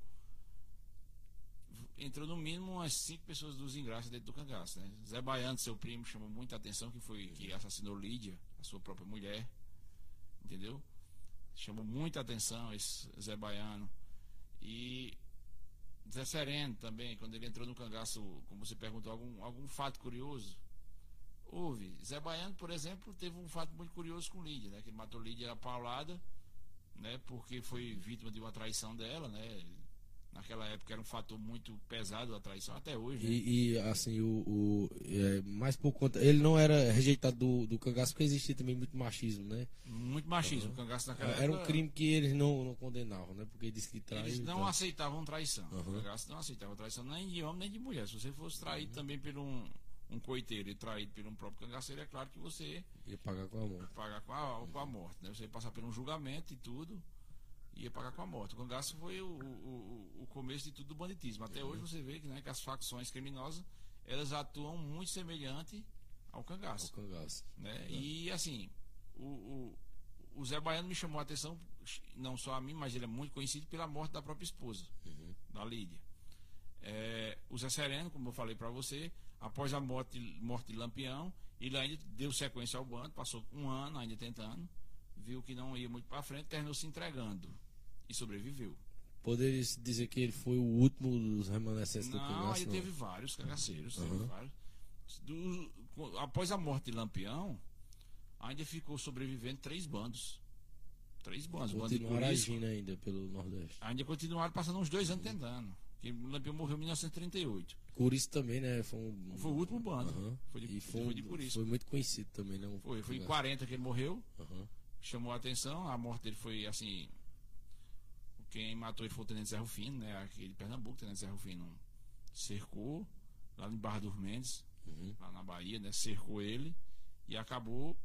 entrou no mínimo umas cinco pessoas dos Ingrácia dentro do cangaço, né? Zé Baiano, seu primo, chamou muita atenção que foi que assassinou Lídia, a sua própria mulher. Entendeu? Chamou muita atenção esse Zé Baiano. E Zé Sereno também, quando ele entrou no cangaço, como você perguntou, algum, algum fato curioso? Houve. Zé Baiano, por exemplo, teve um fato muito curioso com Lídia, né? Que ele matou Lídia paulada, né? Porque foi vítima de uma traição dela, né? Naquela época era um fator muito pesado a traição, até hoje, né? E, e, assim, o. o é, mais por conta. Ele não era rejeitado do, do cangaço porque existia também muito machismo, né? Muito machismo. O cangaço naquela Era um época, crime que eles não, não condenavam, né? Porque diz que traiu. Eles não aceitavam traição. Uhum. O cangaço não aceitava traição nem de homem nem de mulher. Se você fosse traído também por um, um coiteiro e traído por um próprio cangaceiro, é claro que você Ia pagar com a mão. pagar com a, com a morte. Né? Você ia passar por um julgamento e tudo, ia pagar com a morte. O cangaço foi o, o, o- começo de tudo do banditismo. Até hoje você vê que, né, que as facções criminosas elas atuam muito semelhante ao cangaço. cangaço. né? E assim, o, o, o Zé Baiano me chamou a atenção, não só a mim, mas ele é muito conhecido pela morte da própria esposa, Uhum. da Lídia. É, o Zé Sereno, como eu falei para você, após a morte, morte de Lampião, ele ainda deu sequência ao bando, passou um ano ainda tentando, viu que não ia muito para frente, terminou se entregando e sobreviveu. Poderia dizer que ele foi o último dos remanescentes do Não, cangaço? ele não. teve vários cangaceiros. teve Aham. vários. Do- após a morte de Lampião, ainda ficou sobrevivendo três bandos. Três bandos. Bando Continuaram Curisco. agindo ainda pelo Nordeste. Ainda continuaram passando uns dois anos tentando. Porque o Lampião morreu em 1938. Curiço também, né? Foi, um... Foi o último bando. Aham. Foi de, E foi, foi um- de Curisco. foi muito conhecido também, né? o Foi, foi em cangaço. 40 que ele morreu. Aham. Chamou a atenção. A morte dele foi assim. Quem matou ele foi o Tenente Zé Rufino, né? Aqui de Pernambuco, o Tenente Zé Rufino cercou lá em Barra dos Mendes. Uhum. lá na Bahia, né? Cercou ele e acabou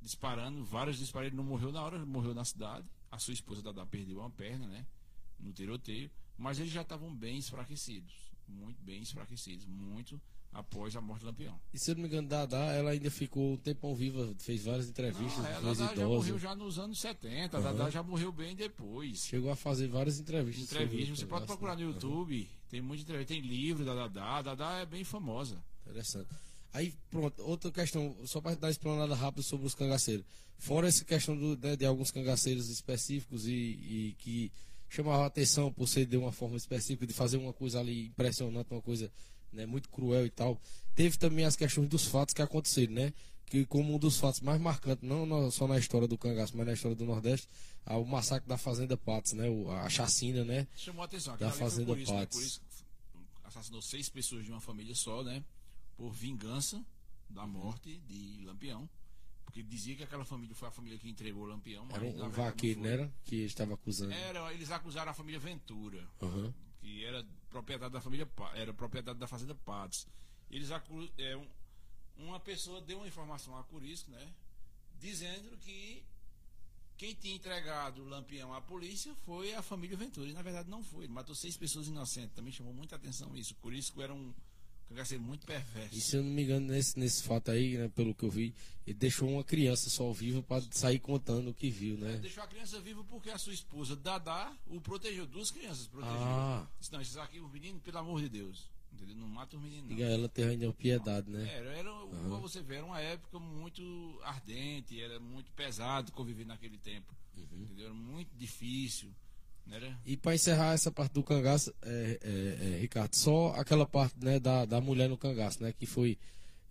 disparando vários disparos. Ele não morreu na hora, ele morreu na cidade. A sua esposa Dada perdeu uma perna, né? No tiroteio. Mas eles já estavam bem enfraquecidos. Muito bem enfraquecidos. Muito após a morte do Lampião. E se eu não me engano, Dada, ela ainda ficou um tempão viva, fez várias entrevistas, Não, a fez Dada já morreu já nos anos 70. A Aham. Dada já morreu bem depois. Chegou a fazer várias entrevistas. sobre Entrevista, o você pode procurar no? YouTube. Tem muita entrevista. Tem livro da Dada. A Dada é bem famosa. Interessante. Aí, pronto, outra questão, só para dar explanada rápida sobre os cangaceiros. Fora essa questão do, né, de alguns cangaceiros específicos e, e que chamavam a atenção por ser de uma forma específica, de fazer uma coisa ali impressionante, uma coisa né, muito cruel e tal. Teve também as questões dos fatos que aconteceram, né? Que como um dos fatos mais marcantes, não só na história do cangaço, mas na história do Nordeste, o massacre da Fazenda Patos, né? A chacina, né? Chamou a atenção. Da Fazenda por isso, né? Patos. Por isso assassinou seis pessoas de uma família só, né? Por vingança da morte de Lampião. Porque dizia que aquela família foi a família que entregou o Lampião. Mas, Era um, um não vaqueiro, né? Era? Que estava acusando. Era, eles acusaram a família Ventura, Aham. Que era propriedade da família, era propriedade da fazenda Patos. Eles é, um- uma pessoa deu uma informação a Curisco, né, dizendo que quem tinha entregado o Lampião à polícia foi a família Ventura. E na verdade não foi. Ele matou seis pessoas inocentes. Também chamou muita atenção isso. Curisco era um cangaceiro muito perverso. E se eu não me engano, nesse, nesse fato aí, né, pelo que eu vi, ele deixou uma criança só viva para sair contando o que viu, né? Deixou a criança viva porque a sua esposa, Dadá, o protegeu. Duas crianças protegeu. Ah. Disse, não, esses aqui, os meninos, pelo amor de Deus. Entendeu? Não mata os meninos. Diga ela ter ainda piedade, né? Era, era como você vê, era uma época muito ardente, era muito pesado conviver naquele tempo. Uhum. Entendeu? Era muito difícil. E para encerrar essa parte do cangaço, é, é, é, Ricardo, só aquela parte né, da, da mulher no cangaço, né? Que foi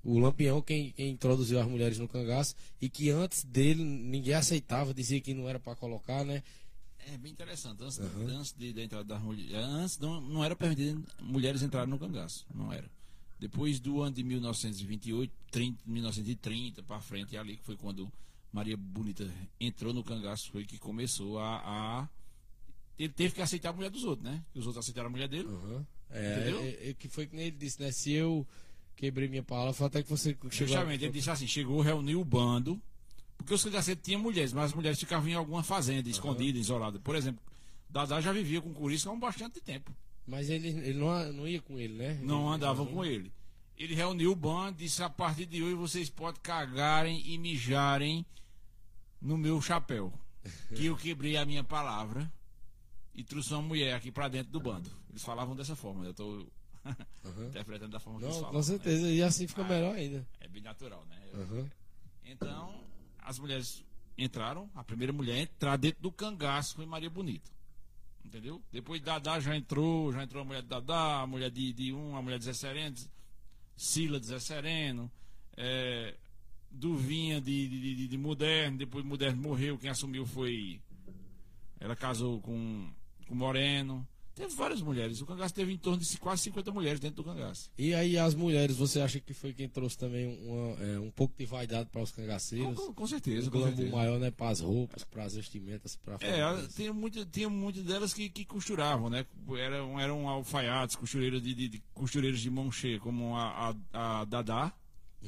o Lampião quem, quem introduziu as mulheres no cangaço e que antes dele ninguém aceitava, dizia que não era para colocar, né? É bem interessante. Antes, Uhum. antes de, da entrada das mulheres. Antes não, não era permitido mulheres entrarem no cangaço. Não era. Depois do ano de 1928, 30, 1930 para frente, ali que foi quando Maria Bonita entrou no cangaço, foi que começou a. a- Ele teve que aceitar a mulher dos outros, né? Os outros aceitaram a mulher dele. Uhum. É, Entendeu? é, é, que foi que nem ele disse, né? Se eu quebrei minha palavra, foi até que você chegou. Justamente, ele disse assim: chegou, reuniu o bando, porque os cangaceiros tinham mulheres, mas as mulheres ficavam em alguma fazenda, escondidas, isoladas. Por exemplo, Dadá já vivia com Curisco há um bastante tempo. Mas ele, ele não, não ia com ele, né? Não Ele- andavam com ele. Ele reuniu o bando e disse: a partir de hoje vocês podem cagarem e mijarem no meu chapéu. Que eu quebrei a minha palavra e trouxe uma mulher aqui pra dentro do bando. Eles falavam dessa forma, eu tô Uhum. interpretando da forma que eles falam. com certeza. E assim fica Ah. melhor ainda. né? É bem natural, né? Uhum. Então, as mulheres entraram, a primeira mulher entrar dentro do cangaço foi Maria Bonita. Entendeu? Depois Dadá já entrou, já entrou a mulher de Dadá, a mulher de, de um, a mulher de Zé Sereno, Sila de Zé Sereno, é, Duvinha de, de, de, de Moderno, depois Moderno morreu, quem assumiu foi. Ela casou com, com Moreno. Teve várias mulheres. O cangaço teve em torno de quase 50 mulheres dentro do cangaço. E aí as mulheres, você acha que foi quem trouxe também uma, é, um pouco de vaidade para os cangaceiros? Com, com certeza, um com glamour certeza. maior, né? Para as roupas, para as vestimentas, para É, tinha muitas tinha muitas delas que, que costuravam, né? Eram, eram alfaiates, costureiras de, de, de costureiras de mão cheia, como a, a, a Dadá,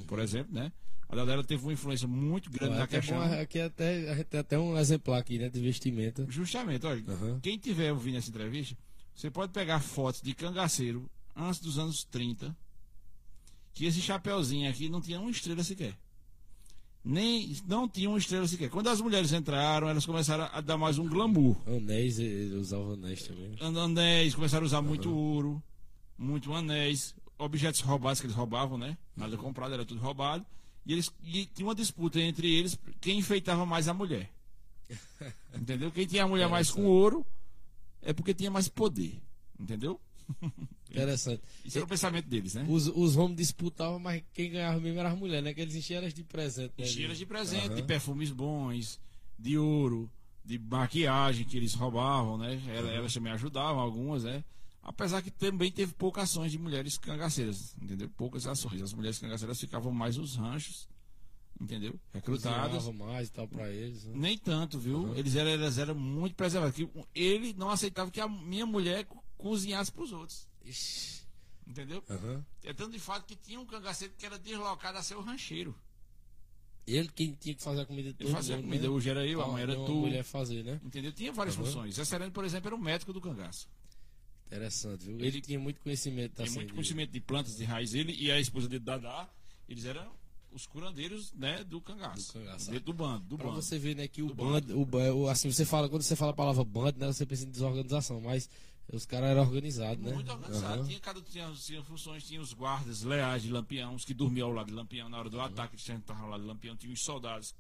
por exemplo, né? A Dadá ela teve uma influência muito grande na é questão. bom, aqui até, a gente tem até um exemplar aqui, né? De vestimenta. Justamente, olha, Aham. quem tiver ouvindo essa entrevista, você pode pegar fotos de cangaceiro antes dos anos 30, que esse chapeuzinho aqui não tinha uma estrela sequer. Nem, não tinha uma estrela sequer. Quando as mulheres entraram, elas começaram a dar mais um glamour. Anéis, ele usava anéis também. anéis, começaram a usar muito ouro, muito anéis, objetos roubados que eles roubavam, né? Nada comprado, era tudo roubado. E eles e tinha uma disputa entre eles quem enfeitava mais a mulher. Entendeu? Quem tinha a mulher mais com ouro é porque tinha mais poder. Entendeu? Interessante. Isso era o pensamento deles, né? Os, os homens disputavam, mas quem ganhava mesmo era as mulheres, né? Que eles enchiam elas de presente. Né? Enchiam elas de presente, de Aham. perfumes bons, de ouro, de maquiagem que eles roubavam, né? Ela- Elas também ajudavam, algumas, né? Apesar que também teve poucas ações de mulheres cangaceiras, entendeu? Poucas ações. As mulheres cangaceiras ficavam mais nos ranchos, entendeu? Recrutadas. Cozinhava mais e tal pra eles. Né? Nem tanto, viu? Eles, eram, elas eram muito preservadas. Que ele não aceitava que a minha mulher co- cozinhasse pros outros, Ixi. entendeu? Aham. É tanto de fato que tinha um cangaceiro que era deslocado a ser o rancheiro. Ele quem tinha que fazer a comida Ele todo fazia a mundo, comida. né? Hoje era eu, amanhã era tu. mulher fazer, né? Entendeu? Tinha várias Aham. funções. Zé Sereno, por exemplo, era o médico do cangaço. Interessante, viu? Ele- tinha muito conhecimento Tem assim, muito conhecimento de plantas, de raiz. Ele e a esposa dele, Dadá, eles eram os curandeiros né, do cangaço. Do cangaço. Do bando, do Pra bando. você ver, né, que o Do bando, o, assim, você fala, quando você fala a palavra bando, né, você pensa em desorganização, mas os caras eram organizados, né? Muito organizado. Aham. Tinha, cada tinha, tinha funções, tinha os guardas leais de Lampião, os que dormiam ao lado de Lampião na hora do ataque, eles estavam ao lado de Lampião, tinha os soldados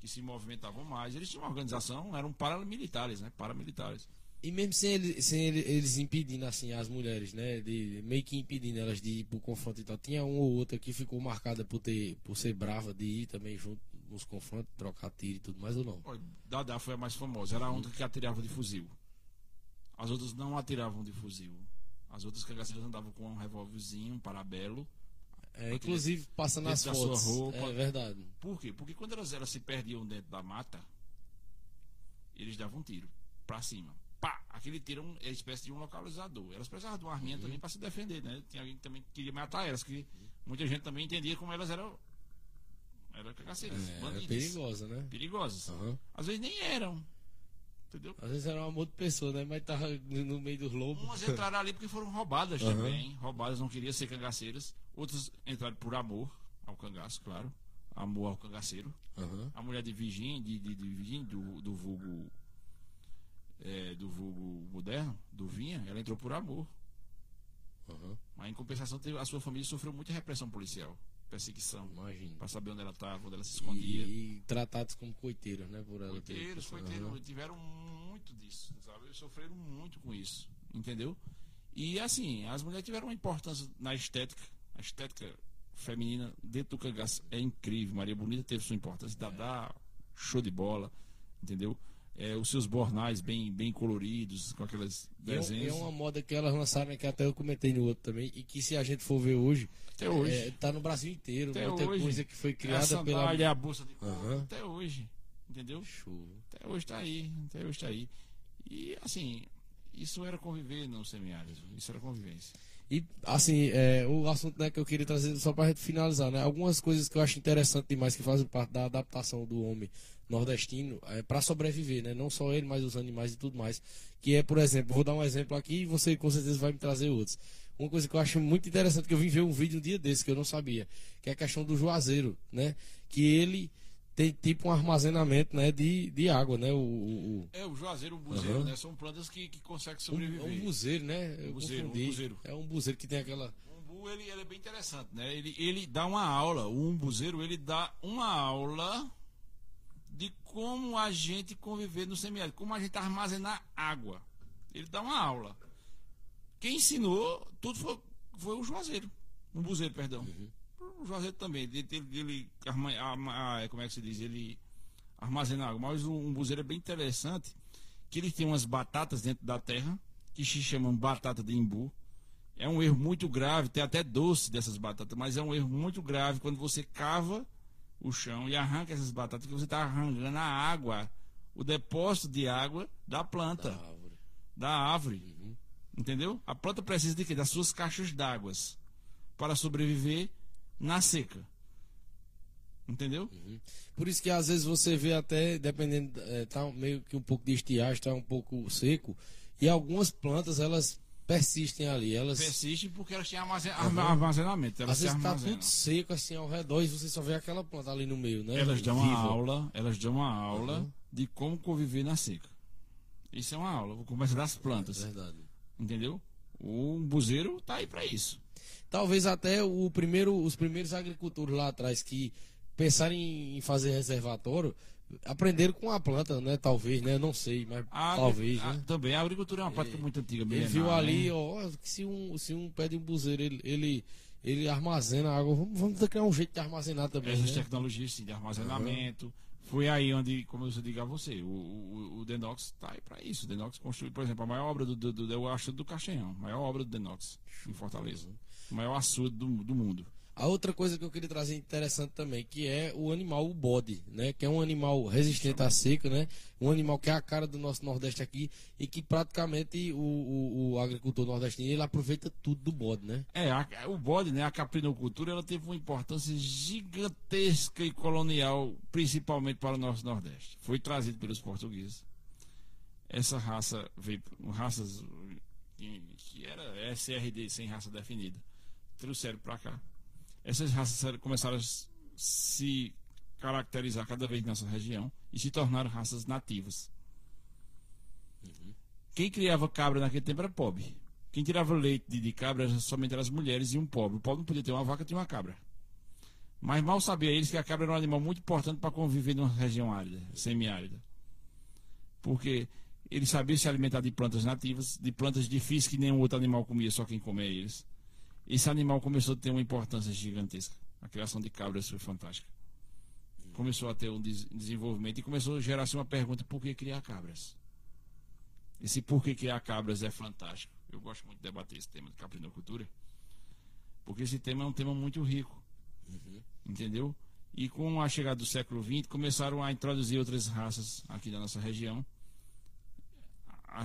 que se movimentavam mais. Eles tinham uma organização, eram paramilitares, né? Paramilitares. E mesmo sem, ele, sem ele- eles impedindo, assim, as mulheres, né? De, meio que impedindo elas de ir pro confronto e tal. Tinha um ou outra que ficou marcada por, ter, por ser brava de ir também junto nos confrontos, trocar tiro e tudo mais ou não? Olha, Dadá foi a mais famosa, era a única que atirava de fuzil. As outras não atiravam de fuzil. As outras cangaceiras andavam com um revólverzinho, um parabelo. É, inclusive, passando as da sua fotos. roupa. É verdade. Por quê? Porque quando elas, elas se perdiam dentro da mata, eles davam um tiro pra cima. Pá! Aquele tiro é uma espécie de um localizador. Elas precisavam de uma arminha também pra se defender, né? Tinha alguém que também queria matar elas, que muita gente também entendia como elas eram. Eram cangaceiras, É, bandidas. perigosa, né? Perigosas. Aham. Às vezes nem eram. Entendeu? Às vezes era um amor de pessoa, né? Mas tava no meio dos lobos. Umas entraram ali porque foram roubadas também. Roubadas, não queriam ser cangaceiras. Outras entraram por amor ao cangaço, claro. Amor ao cangaceiro. A mulher de Virgínia, de, de, de Virgínia, do, do vulgo. É, do vulgo moderno, do Vinha, ela entrou por amor. Aham. Mas em compensação, a sua família sofreu muita repressão policial. Perseguição. Imagina. Pra saber onde ela estava, onde ela se escondia. E, e tratados como coiteiros, né? Por ela Coiteiros, coiteiros, tiveram muito disso, sabe? Eles sofreram muito com isso, entendeu? E assim, as mulheres tiveram uma importância na estética, a estética feminina dentro do cangaço é incrível. Maria Bonita teve sua importância, Dadá, show de bola, entendeu? É, os seus bornais bem, bem coloridos, com aqueles E é, desenhos. é uma moda que elas lançaram, né, que até eu comentei no outro também, e que se a gente for ver hoje, Até hoje. é, tá no Brasil inteiro. Até muita hoje. coisa que foi a criada sandália, pela. a bolsa de couro, Aham. até hoje, entendeu? Show. Até hoje tá aí, até hoje tá aí. E assim, isso era conviver no semiárido, isso era convivência. E, assim, é, o assunto né, que eu queria trazer só gente finalizar, né? Algumas coisas que eu acho interessante demais que fazem parte da adaptação do homem nordestino é, para sobreviver, né? Não só ele, mas os animais e tudo mais. Que é, por exemplo, vou dar um exemplo aqui e você com certeza vai me trazer outros. Uma coisa que eu acho muito interessante, que eu vim ver um vídeo um dia desse que eu não sabia, que é a questão do juazeiro, né? Que ele tem tipo um armazenamento né, de, de água, né? O, o, É, o juazeiro, o buzeiro, Aham. né? São plantas que, que conseguem um, sobreviver. é um buzeiro, né? Eu Buzeiro, um buzeiro. É um buzeiro que tem aquela. O umbu, ele, ele é bem interessante, né? Ele, ele dá uma aula, o umbuzeiro, ele dá uma aula como a gente conviver no semiárido, como a gente armazenar água. Ele dá uma aula. Quem ensinou, tudo foi, foi o Juazeiro. O Buzeiro, perdão. O Juazeiro também. Ele, ele, ele arma- como é que se diz? Ele armazena água. Mas o umbuzeiro é bem interessante, que ele tem umas batatas dentro da terra, que se chamam batata de imbu. É um erro muito grave, tem até doce dessas batatas, mas é um erro muito grave quando você cava o chão e arranca essas batatas, que você está arrancando a água, o depósito de água da planta, da árvore. da árvore. Entendeu? A planta precisa de quê? Das suas caixas d'água para sobreviver na seca. Entendeu? Por isso que às vezes você vê até, dependendo, é, tá meio que um pouco de estiagem, tá um pouco seco, e algumas plantas elas persistem ali, elas Persiste porque elas têm armazen- arma- armazenamento. Elas às vezes tá armazenam. tudo seco assim ao redor e você só vê aquela planta ali no meio, né? Elas dão uma aula, elas dão uma aula Uhum. de como conviver na seca. Isso é uma aula. Vou começar das plantas. Verdade. Entendeu? O buzeiro tá aí para isso. Talvez até o primeiro, os primeiros agricultores lá atrás que pensaram em fazer reservatório aprenderam com a planta, né? Talvez, né? Não sei, mas A- talvez, a- né? Também a agricultura é uma prática muito antiga. Ele viu ali, né? ó, que se um, se um pé de um buzeiro, ele, ele, ele armazena água, vamos, vamos criar um jeito de armazenar também, Essas né? tecnologias sim, de armazenamento. Foi aí onde, como eu digo a você, o, o, o Denox tá aí para isso. O Denox construiu, por exemplo, a maior obra do, do, do, eu acho, do Caixanhão. A maior obra do Denox em Fortaleza. O maior açude do, do mundo. A outra coisa que eu queria trazer interessante também, que é o animal, o bode, né? Que é um animal resistente à seca, né? Um animal que é a cara do nosso Nordeste aqui e que praticamente o, o, o agricultor nordestino ele aproveita tudo do bode, né? É, a- o bode, né, a caprinocultura, ela teve uma importância gigantesca e colonial, principalmente para o nosso Nordeste. Foi trazido pelos portugueses. Essa raça veio, raças que que era SRD, sem raça definida, trouxeram para cá. Essas raças começaram a se caracterizar cada vez nessa região e se tornaram raças nativas. Quem criava cabra naquele tempo era pobre. Quem tirava leite de, de cabra somente as mulheres e um pobre. O pobre não podia ter uma vaca, tinha uma cabra. Mas mal sabia eles que a cabra era um animal muito importante para conviver numa região árida, semiárida. Porque ele sabia se alimentar de plantas nativas, de plantas difíceis que nenhum outro animal comia, só quem comia eles. Esse animal começou a ter uma importância gigantesca. A criação de cabras foi fantástica. Começou a ter um des desenvolvimento e começou a gerar-se uma pergunta: por que criar cabras? Esse por que criar cabras é fantástico. Eu gosto muito de debater esse tema de caprinocultura, porque esse tema é um tema muito rico. Uhum. Entendeu? E com a chegada do século XX, começaram a introduzir outras raças aqui da nossa região.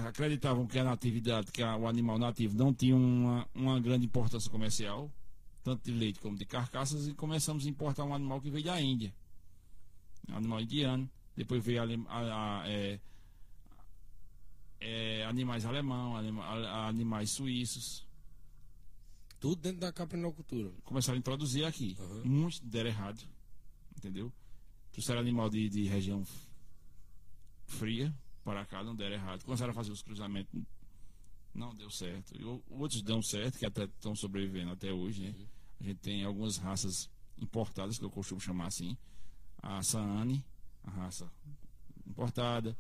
Acreditavam que a natividade, que a, o animal nativo não tinha uma, uma grande importância comercial, tanto de leite como de carcaças, e começamos a importar um animal que veio da Índia. Um animal indiano. Depois veio a, a, a, é, é, animais alemão, anima, animais suíços. Tudo dentro da caprinocultura. Começaram a introduzir aqui. Uhum. Muitos deram errado entendeu? Trouxeram animal de, de região fria para cá, não deram errado. Começaram a fazer os cruzamentos, não deu certo. E outros dão certo, que até estão sobrevivendo até hoje, né? A gente tem algumas raças importadas, que eu costumo chamar assim. A Saane, a raça importada,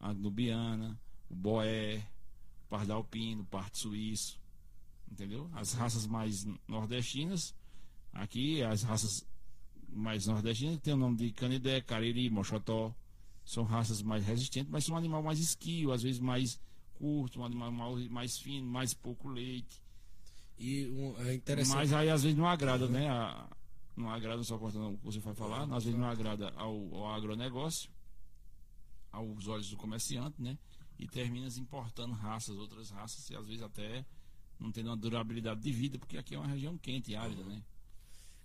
a Nubiana, o Boé, o Pardalpino, o Parte Suíço, entendeu? As raças mais nordestinas, aqui as raças mais nordestina tem o nome de canidé, cariri, mochotó. São raças mais resistentes, mas são um animal mais esquio, às vezes mais curto, um animal mais fino, mais pouco leite. E um, é interessante. Mas aí às vezes não agrada, né? A, não agrada, só cortando o que você vai falar, às vezes não agrada ao, ao agronegócio, aos olhos do comerciante, né? E termina importando raças, outras raças, e às vezes até não tendo uma durabilidade de vida, porque aqui é uma região quente e árida, né?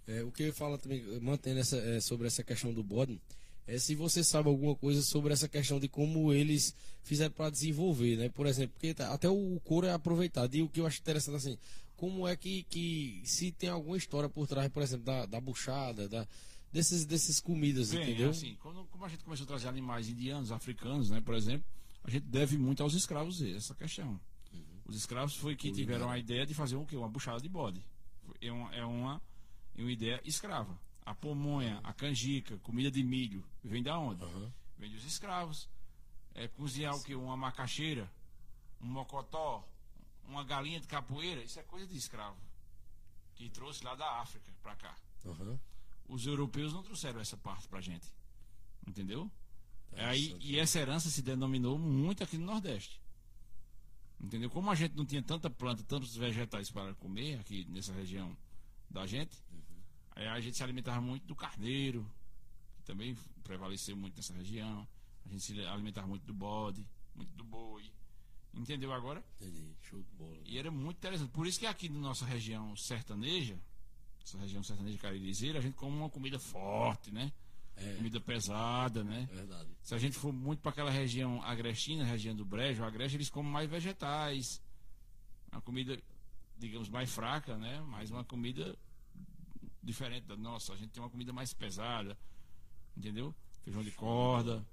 É, o que eu falo também, mantendo essa, é, sobre essa questão do bode, é se você sabe alguma coisa sobre essa questão de como eles fizeram para desenvolver, né? Por exemplo, porque tá, até o couro é aproveitado. E o que eu acho interessante assim, como é que, que se tem alguma história por trás, por exemplo, da, da buchada, da, desses, desses comidas, Bem, entendeu? Assim, quando, como a gente começou a trazer animais indianos, africanos, né, por exemplo, a gente deve muito aos escravos essa questão. Uhum. Os escravos foi que tiveram a ideia de fazer um, quê? uma buchada de bode. É uma, é uma em uma ideia escrava. A pomonha, a canjica, comida de milho, vem da onde? Uhum. Vem dos escravos. É, cozinhar o que? Uma macaxeira, um mocotó, uma galinha de capoeira, isso é coisa de escravo. Que trouxe lá da África para cá. Uhum. Os europeus não trouxeram essa parte pra gente. Entendeu? É aí, e essa herança se denominou muito aqui no Nordeste. Entendeu? Como a gente não tinha tanta planta, tantos vegetais para comer aqui nessa região da gente, Aí a gente se alimentava muito do carneiro, que também prevaleceu muito nessa região. A gente se alimentava muito do bode, muito do boi. Entendeu agora? Entendi, show de bola. E era muito interessante. Por isso que aqui na nossa região sertaneja, essa região sertaneja caririzeira, a gente come uma comida forte, né? É. Comida pesada, né? Verdade. Se a gente for muito para aquela região agrestina, região do Brejo, Agreste, eles comem mais vegetais. Uma comida, digamos, mais fraca, né? Mas uma comida diferente da nossa. A gente tem uma comida mais pesada, entendeu? Feijão de corda,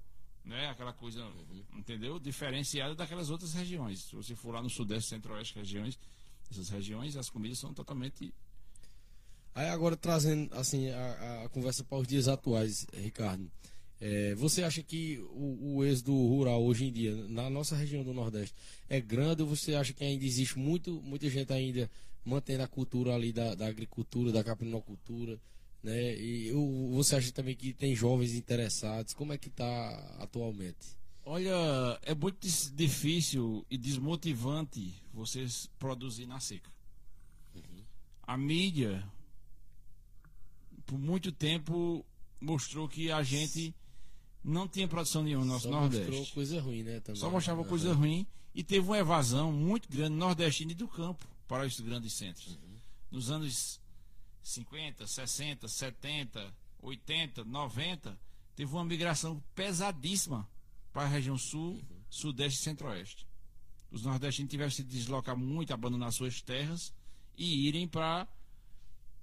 né? Aquela coisa, entendeu? Diferenciada daquelas outras regiões. Se você for lá no sudeste, centro-oeste, regiões, essas regiões, as comidas são totalmente Aí agora trazendo assim a, a conversa para os dias atuais, Ricardo. É, você acha que o, o êxodo rural hoje em dia, na nossa região do Nordeste, é grande ou você acha que ainda existe muito, muita gente ainda mantendo a cultura ali da, da agricultura, da caprinocultura, né? E eu, você acha também que tem jovens interessados? Como é que está atualmente? Olha, é muito difícil e desmotivante vocês produzir na seca. Uhum. A mídia, por muito tempo, mostrou que a gente não tinha produção nenhuma no nosso Só Nordeste. mostrou coisa ruim, né? Também. Só mostrava uhum. coisa ruim e teve uma evasão muito grande nordestina e do campo para os grandes centros. Uhum. Nos anos 50, 60, 70, 80, 90, teve uma migração pesadíssima para a região sul, uhum. sudeste e centro-oeste. Os nordestinos tiveram que se deslocar muito, abandonar suas terras e irem para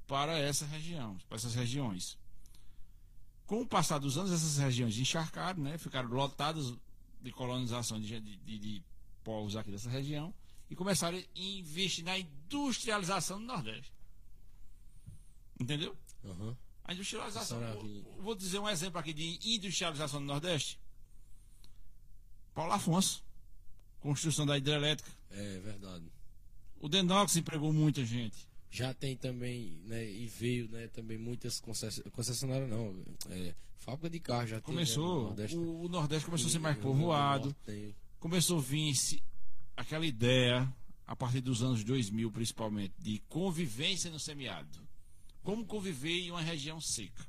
para essa região, para essas regiões. Com o passar dos anos, essas regiões encharcaram, né, ficaram lotadas de colonização de, de, de povos aqui dessa região e começaram a investir na industrialização do Nordeste. Entendeu? Uhum. A industrialização. Vou, vou, dizer um exemplo aqui de industrialização do Nordeste. Paulo Afonso. construção da hidrelétrica. É verdade. O Denox empregou muita gente. Já tem também, né, e veio, né, também muitas concessionárias, concessionária não, é, fábrica de carro já Começou, tem, né, no Nordeste, o, o Nordeste começou a ser mais povoado. começou a vir aquela ideia, a partir dos anos 2000 principalmente, de convivência no semiárido. Como conviver em uma região seca.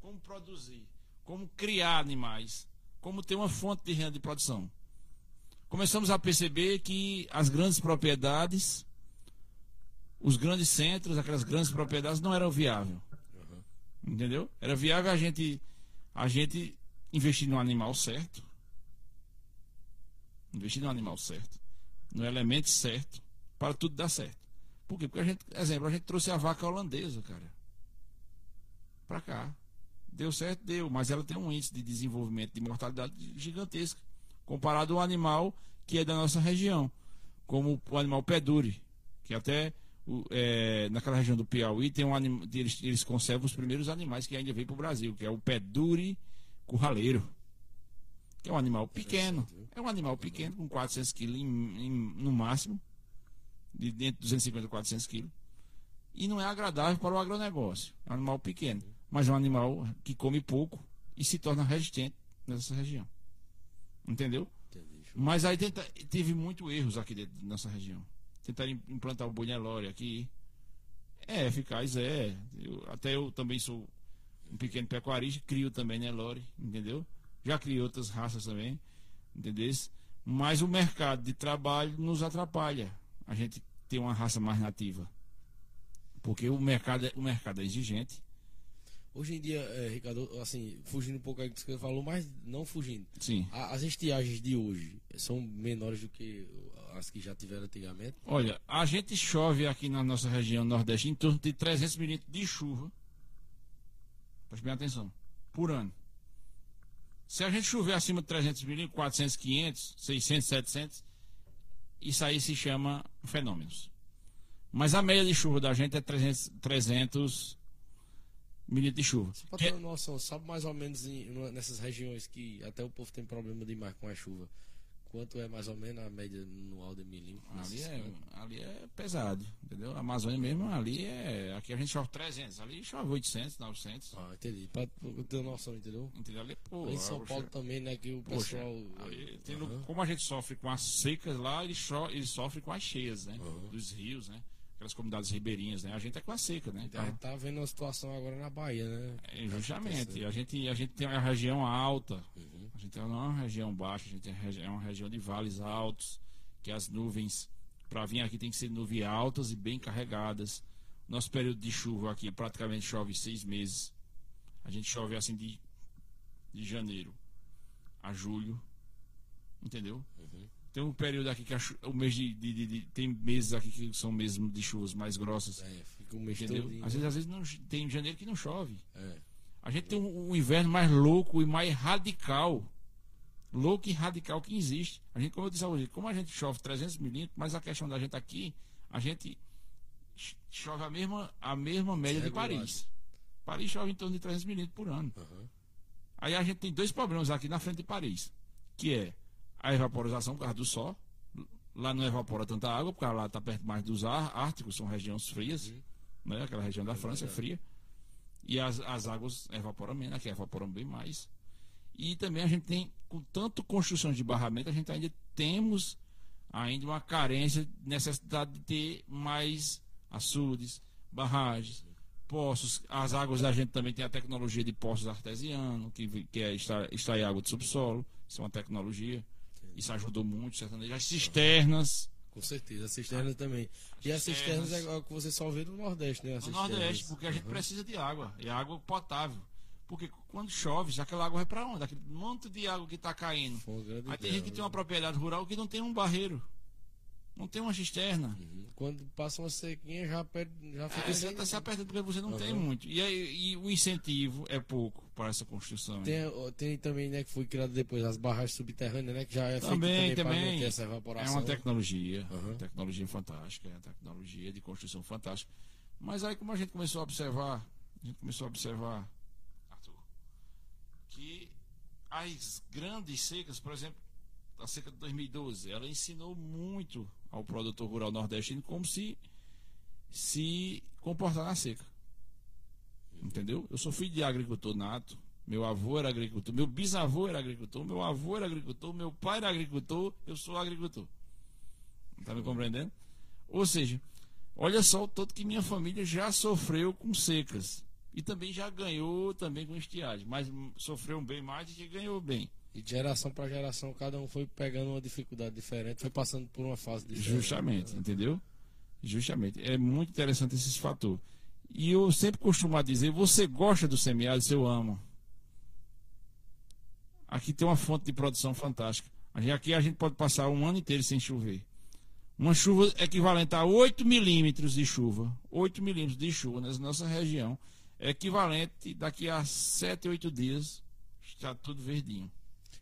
Como produzir. Como criar animais. Como ter uma fonte de renda de produção. Começamos a perceber que as grandes propriedades, os grandes centros, aquelas grandes propriedades não eram viáveis. Entendeu? Era viável a gente, a gente investir no animal certo, investir no animal certo, no elemento certo, para tudo dar certo. Por quê? Porque a gente, exemplo, a gente trouxe a vaca holandesa, cara, para cá. Deu certo, deu, mas ela tem um índice de desenvolvimento de mortalidade gigantesco, comparado ao animal que é da nossa região, como o animal pedure, que até é, naquela região do Piauí tem um anima, eles, eles conservam os primeiros animais que ainda veio para o Brasil, que é o pedure curraleiro que é um animal pequeno. É um animal pequeno, com 400 quilos no máximo, de dentro de 250 a 400 quilos. E não é agradável para o agronegócio. É um animal pequeno, mas é um animal que come pouco e se torna resistente nessa região. Entendeu? Mas aí tenta, teve muito erros aqui dentro da nossa região. Tentaram im- implantar o boi Nelore aqui. É eficaz, é. Eu- até eu também sou um pequeno pecuarista, crio também Nelore, entendeu? Já criei outras raças também, entendeu? Mas o mercado de trabalho nos atrapalha. A gente tem uma raça mais nativa. Porque o mercado é, o mercado é exigente. Hoje em dia, é, Ricardo, assim, fugindo um pouco do que você falou, mas não fugindo. Sim. A- As estiagens de hoje são menores do que as que já tiveram antigamente. Olha, a gente chove aqui na nossa região nordeste em torno de 300 milímetros de chuva. Preste bem atenção. Por ano. Se a gente chover acima de 300 milímetros, 400, 500, 600, 700, isso aí se chama fenômenos. Mas a média de chuva da gente é 300, 300 milímetros de chuva. Pra Que ter é- uma noção, sabe mais ou menos em- nessas regiões que até o povo tem problema demais com a chuva. Quanto é mais ou menos a média anual de milímetros? Ali é, ali é pesado, entendeu? A Amazônia mesmo, ali é. Aqui a gente chove 300, ali chove 800, 900. Ah, entendi. Pra pra ter noção, entendeu? Entendeu? Ali, pô, Lá em São poxa, Paulo também, né? Que o Poxa, pessoal. ali, tendo- Aham. como a gente sofre com as secas lá, eles, cho eles sofrem com as cheias, né? Aham. Dos rios, né? Aquelas comunidades ribeirinhas, né? A gente é com a seca, né? A gente tá vendo uma situação agora na Bahia, né? É, justamente. A gente, a gente tem uma região alta, Uhum. A gente não é uma região baixa, a gente é é uma região de vales altos, que as nuvens, para vir aqui, tem que ser nuvens altas e bem carregadas. Nosso período de chuva aqui praticamente chove seis meses. A gente chove assim de, de janeiro a julho. Entendeu? Uhum. Tem um período aqui que a o mês de, de- de- de- Tem meses aqui que são meses de chuvas mais grossas. É, fica um mês Entendeu? todinho, Às vezes, às vezes não, tem janeiro que não chove. É. A gente tem um, um inverno mais louco e mais radical. Louco e radical que existe. A gente, como eu disse a você, como a gente chove 300 milímetros, mas a questão da gente aqui, a gente ch- chove a mesma, a mesma média de. Paris. Paris chove em torno de 300 milímetros por ano. Aham. Aí a gente tem dois problemas aqui na frente de Paris, que é a evaporização por causa do sol. Lá não evapora tanta água, porque lá está perto mais dos ar, árticos, são regiões frias, Uhum. né? Aquela região da É França é fria. E as, as águas evaporam menos, aqui evaporam bem mais. E também a gente tem, com tanto construções de barramento, a gente ainda temos ainda uma carência, necessidade de ter mais açudes, barragens, poços. As águas da gente também tem a tecnologia de poços artesianos, que, que é extrair, extrair água do subsolo. Isso é uma tecnologia. Isso ajudou muito, certamente. As cisternas. Com certeza, a cisterna também. E as cisternas cisternas. é o que você só vê no Nordeste, né? No. Nordeste, porque a gente Aham. precisa de água. E água potável. Porque quando chove, aquela água vai para onde? Aquele monte de água que está caindo. Aí tem gente que tem uma propriedade rural que não tem um barreiro. Não tem uma cisterna. Uhum. Quando passa uma sequinha, já, perde, já fica É, você está se apertando porque você não tem Aham. muito. E, aí, e o incentivo é pouco para essa construção. Tem, tem também, né, que foi criado depois as barragens subterrâneas, né? Que já é feito Também, também, para também. não ter essa É evaporação. uma tecnologia, Aham. tecnologia fantástica, é uma tecnologia de construção fantástica. Mas aí como a gente começou a observar, a gente começou a observar, Arthur, que as grandes secas, por exemplo, da seca de 2012, ela ensinou muito ao produtor rural nordestino como se se comportar na seca. Entendeu? Eu sou filho de agricultor nato. Meu avô era agricultor, meu bisavô era agricultor, meu avô era agricultor, meu pai era agricultor, eu sou agricultor. Está me compreendendo? Ou seja, olha só o tanto que minha família já sofreu com secas. E também já ganhou também com estiagem. Mas sofreu bem mais do que ganhou bem. E de geração para geração, cada um foi pegando uma dificuldade diferente, foi passando por uma fase diferente. Justamente, entendeu? Justamente. É muito interessante esse fator. E eu sempre costumo dizer: você gosta do semiárido, eu amo. Aqui tem uma fonte de produção fantástica. Aqui a gente pode passar um ano inteiro sem chover. Uma chuva equivalente a 8 milímetros de chuva. 8 milímetros de chuva nessa nossa região. É equivalente daqui a 7, 8 dias. Está tudo verdinho.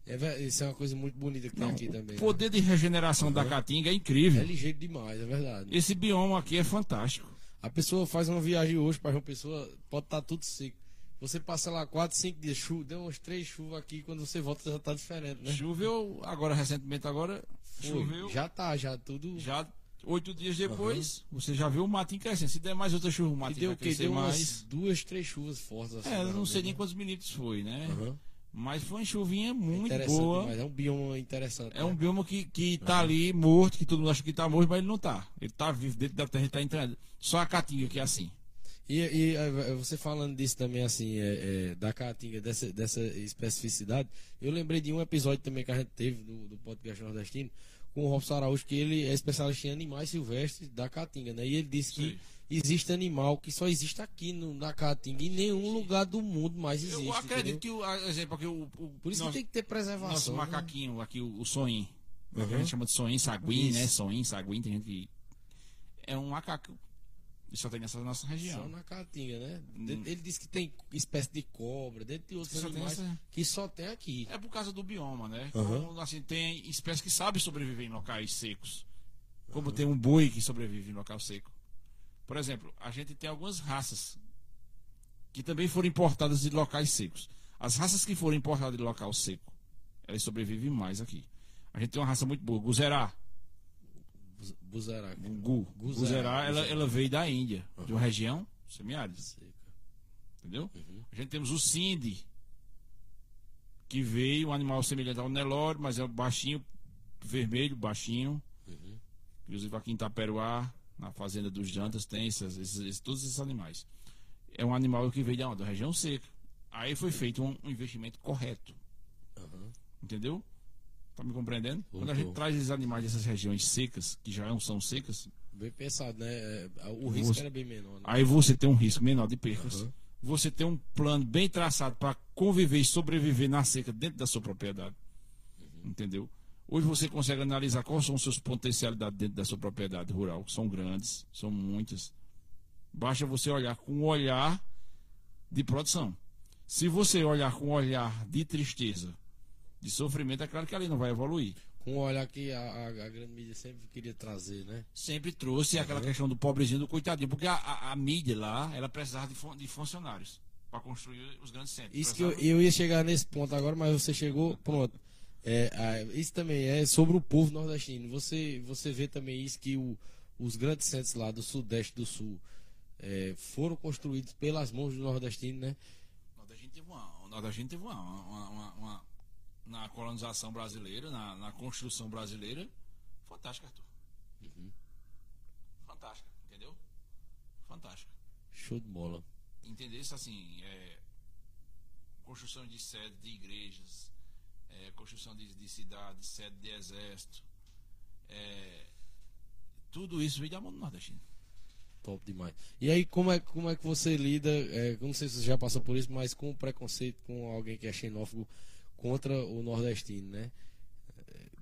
É, isso é uma coisa muito bonita que Não, tem aqui também. O poder né? de regeneração uhum. da caatinga é incrível. É ligeiro demais, é verdade. Esse bioma aqui é fantástico. A pessoa faz uma viagem hoje para uma pessoa, pode estar tá tudo seco. Você passa lá 4, 5 dias, chuva, deu uns 3 chuvas aqui, quando você volta já está diferente, né? Choveu agora, recentemente agora, Foi, choveu. Já tá, já tudo. Já oito dias depois, uhum. você já viu o matinho crescendo. Se der mais outra chuva, o matinho deu, vai crescer deu mais. duas, três chuvas fortes. Assim, é, eu não sei nem quantos milímetros foi, né? Uhum. Mas foi uma chuvinha muito é boa. Mas é um bioma interessante. É né? um bioma que, que tá uhum. ali morto, que todo mundo acha que tá morto, mas ele não tá. Ele tá vivo dentro da terra, ele tá entrando. Só a caatinga que é assim. E, e é, você falando disso também, assim, é, é, da caatinga, dessa, dessa especificidade, eu lembrei de um episódio também que a gente teve do, do podcast nordestino, com o Robson Araújo, que ele é especialista em animais silvestres da caatinga, né? E ele disse Sim. que existe animal que só existe aqui no, na Caatinga. Em nenhum lugar do mundo mais existe. Eu acredito entendeu? que, o exemplo, aqui, o, o, Por isso nosso, que tem que ter preservação. Nosso né? macaquinho, aqui, o, o soim. Uhum. A gente chama de soim, saguim, né? Soim, saguim, tem gente que. É um macaco. E só tem nessa nossa região. Só na Caatinga, né? Hum. Ele disse que tem espécie de cobra, dentro de outros animais essa... que só tem aqui. É por causa do bioma, né? Uhum. Como, assim, tem espécies que sabem sobreviver em locais secos. Como uhum. tem um boi que sobrevive em local seco. Por exemplo, a gente tem algumas raças que também foram importadas de locais secos. As raças que foram importadas de local seco, elas sobrevivem mais aqui. A gente tem uma raça muito boa, Guzerá. Buzerá. Gu. Guzerá, ela, ela veio da Índia, uhum. de uma região semiárida. Entendeu? Uhum. A gente temos o Cindy, que veio, um animal semelhante ao Nelore, mas é baixinho, vermelho, baixinho. Uhum. Inclusive aqui em Itaperuá, na fazenda dos jantas tem esses, esses, todos esses animais. É um animal que veio da, da região seca. Aí foi feito um, um investimento correto. Uhum. Entendeu? Tá me compreendendo? Quando a gente traz esses animais dessas regiões secas, que já não são secas. Bem pensado, né? É, o risco você, era bem menor. Né? Aí você tem um risco menor de percas. Uhum. Você tem um plano bem traçado para conviver e sobreviver na seca dentro da sua propriedade. Uhum. Entendeu? Hoje você consegue analisar quais são os seus potencialidades dentro da sua propriedade rural. São grandes, são muitas. Basta você olhar com um olhar de produção. Se você olhar com um olhar de tristeza, de sofrimento, é claro que ali não vai evoluir. Com um olhar que a, a, a grande mídia sempre queria trazer, né? Sempre trouxe uhum. aquela questão do pobrezinho, do coitadinho, porque a, a, a mídia lá, ela precisava de, de funcionários para construir os grandes centros. Isso precisava... que eu, eu ia chegar nesse ponto agora, mas você chegou, pronto. É, isso também é sobre o povo nordestino. Você, você vê também isso que o, os grandes centros lá do sudeste do sul é, foram construídos pelas mãos do nordestino, né? O nordestino teve uma, o nordestino teve uma, uma, uma, uma na colonização brasileira, na, na, construção brasileira, fantástica, Arthur. Uhum. Fantástica, entendeu? Fantástica. Show de bola. Entender isso assim, é, construção de sede de igrejas, é, construção de, de cidades, sede de exército. É, tudo isso vem da mão do nordestino. Top demais. E aí, como é, como é que você lida? É, não sei se você já passou por isso, mas com o preconceito com alguém que é xenófobo contra o nordestino, né?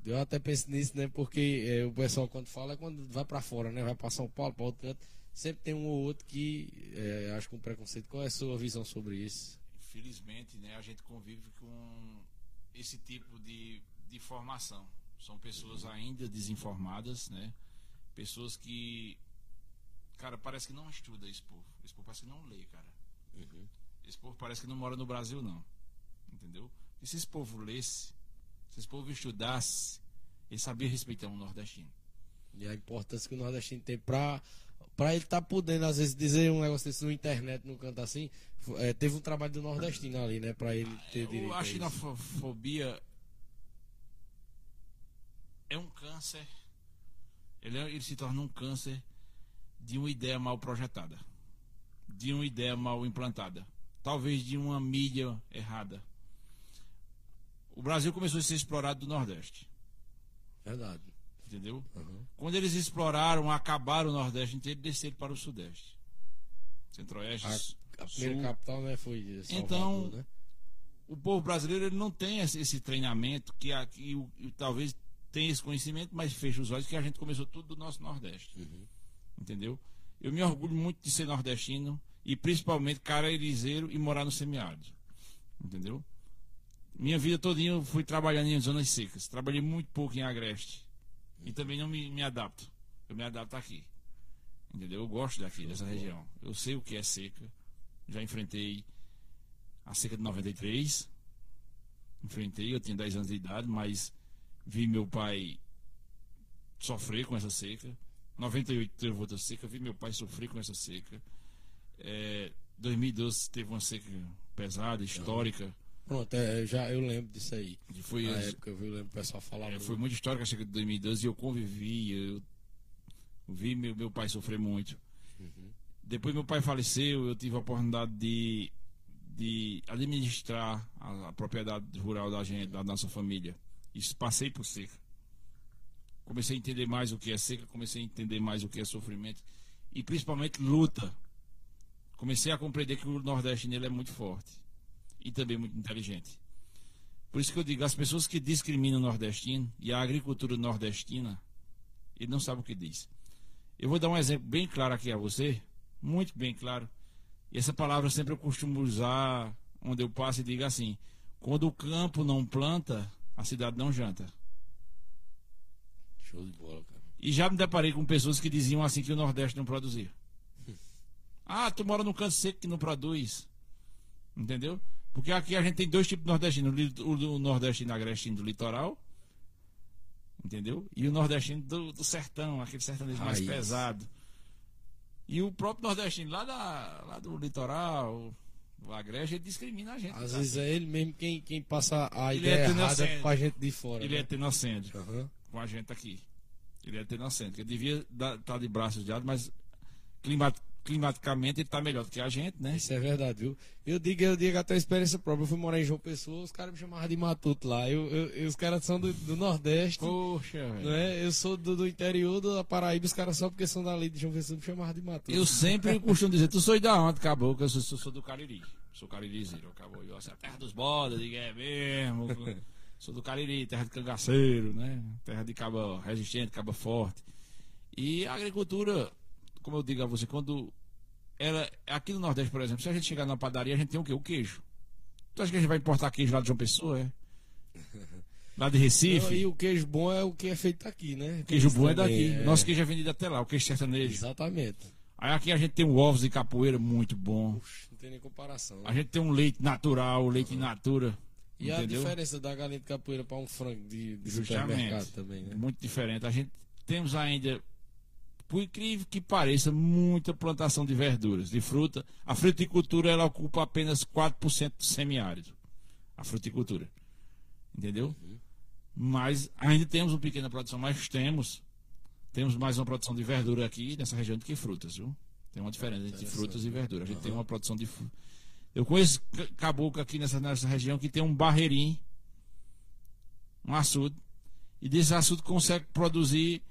Eu até penso nisso, né? Porque é, o pessoal, quando fala, é quando vai para fora, né? Vai para São Paulo, para outro canto. Sempre tem um ou outro que é, acho com preconceito. Qual é a sua visão sobre isso? Infelizmente, né? A gente convive com esse tipo de, de formação. São pessoas ainda desinformadas, né? Pessoas que, cara, parece que não estuda esse povo. Esse povo parece que não lê, cara. Uhum. Esse povo parece que não mora no Brasil, não. Entendeu? E se esse povo lesse, se esse povo estudasse, Ele sabia respeitar um nordestino. E a importância que o nordestino tem pra, pra ele estar tá podendo, às vezes, dizer um negócio desse na internet, num canto assim. É, teve um trabalho do nordestino ali, né? Pra ele ter direito. A xenofobia é um câncer. Ele, é, ele se torna um câncer de uma ideia mal projetada, de uma ideia mal implantada, talvez de uma mídia errada. O Brasil começou a ser explorado do Nordeste. Verdade. Entendeu? Uhum. Quando eles exploraram, acabaram o Nordeste inteiro e desceram para o Sudeste. Centro-Oeste. A, a primeira Sul. capital né, foi Salvador, Então, né? o povo brasileiro ele não tem esse, esse treinamento que, aqui, talvez tenha esse conhecimento, mas fecha os olhos que a gente começou tudo do nosso Nordeste. Uhum. Entendeu? Eu me orgulho muito de ser nordestino e principalmente carairizeiro e morar no semiárido. Entendeu? Minha vida todinha eu fui trabalhando em zonas secas. Trabalhei muito pouco em agreste. E também não me, me adapto. Eu me adapto aqui. Entendeu? Eu gosto daqui, dessa região. Eu sei o que é seca. Já enfrentei a seca de 93. Enfrentei, eu tinha 10 anos de idade, mas vi meu pai sofrer com essa seca. 98 teve outra seca, vi meu pai sofrer com essa seca. É, 2012 teve uma seca pesada, histórica. Pronto, é, já eu lembro disso aí. E foi Na época eu lembro o pessoal falar. É, foi muito histórica a seca de 2012 e eu convivi, eu vi meu, meu pai sofrer muito. Uhum. Depois meu pai faleceu, eu tive a oportunidade de, de administrar a, a propriedade rural da gente, da nossa família. Isso passei por seca. Comecei a entender mais o que é seca, comecei a entender mais o que é sofrimento e principalmente luta. Comecei a compreender que o Nordeste nele é muito forte e também muito inteligente. Por isso que eu digo, as pessoas que discriminam o nordestino e a agricultura nordestina, ele não sabe o que diz. Eu vou dar um exemplo bem claro aqui a você, muito bem claro. E essa palavra sempre eu costumo usar onde eu passo e digo assim: quando o campo não planta, a cidade não janta. Show de bola, cara. E já me deparei com pessoas que diziam assim que o Nordeste não produzia. ah, tu mora no canto seco que não produz. Entendeu? Porque aqui a gente tem dois tipos de nordestino: o nordestino agrestino do litoral, entendeu? E o nordestino do, do sertão, aquele sertanejo mais pesado. E o próprio nordestino lá, da, lá do litoral, o agreste, ele discrimina a gente. Às tá? vezes é ele mesmo quem, quem passa a ele é ideia é errada com a gente de fora. Ele né? é tenocêntrico uhum. com a gente aqui. Ele é tenocêntrico. Ele devia estar tá de braços de mas climat, climaticamente ele está melhor do que a gente, né? Isso é verdade, viu? Eu digo, eu digo até a experiência própria. Eu fui morar em João Pessoa, os caras me chamavam de matuto lá. Eu, eu, eu os caras são do, do Nordeste. Poxa, velho. Né? Eu sou do, do interior da Paraíba, os caras só porque são dali de João Pessoa me chamavam de matuto. Eu sempre costumo dizer, tu sou da onde, acabou, que eu sou, sou do Cariri. Sou caririzeiro, acabou. Eu, assim, a terra dos bodas, digo, é mesmo. sou do Cariri, terra de cangaceiro, né? Terra de caba resistente, caba forte. E a agricultura, como eu digo a você, quando ela, aqui no Nordeste, por exemplo, se a gente chegar na padaria, a gente tem o quê? O queijo. Tu acha que a gente vai importar queijo lá de João Pessoa, é? Lá de Recife? Não, e o queijo bom é o que é feito aqui, né? Queijo bom é daqui. É... Nosso queijo é vendido até lá, o queijo sertanejo. Exatamente. Aí aqui a gente tem um ovos de capoeira muito bom. Puxa, não tem nem comparação. A gente tem um leite natural, leite uhum. natura. E entendeu? a diferença da galinha de capoeira para um frango de, de supermercado também, né? Muito diferente. A gente temos ainda por incrível que pareça, muita plantação de verduras, de fruta. A fruticultura ela ocupa apenas 4% do semiárido. A fruticultura. Entendeu? Uhum. Mas ainda temos uma pequena produção, mas temos temos mais uma produção de verdura aqui nessa região do que frutas, viu? Tem uma diferença entre frutas e verduras. A gente uhum. tem uma produção de Eu conheço caboclo aqui nessa, nessa região que tem um barreirinho, um açude, e desse açude consegue produzir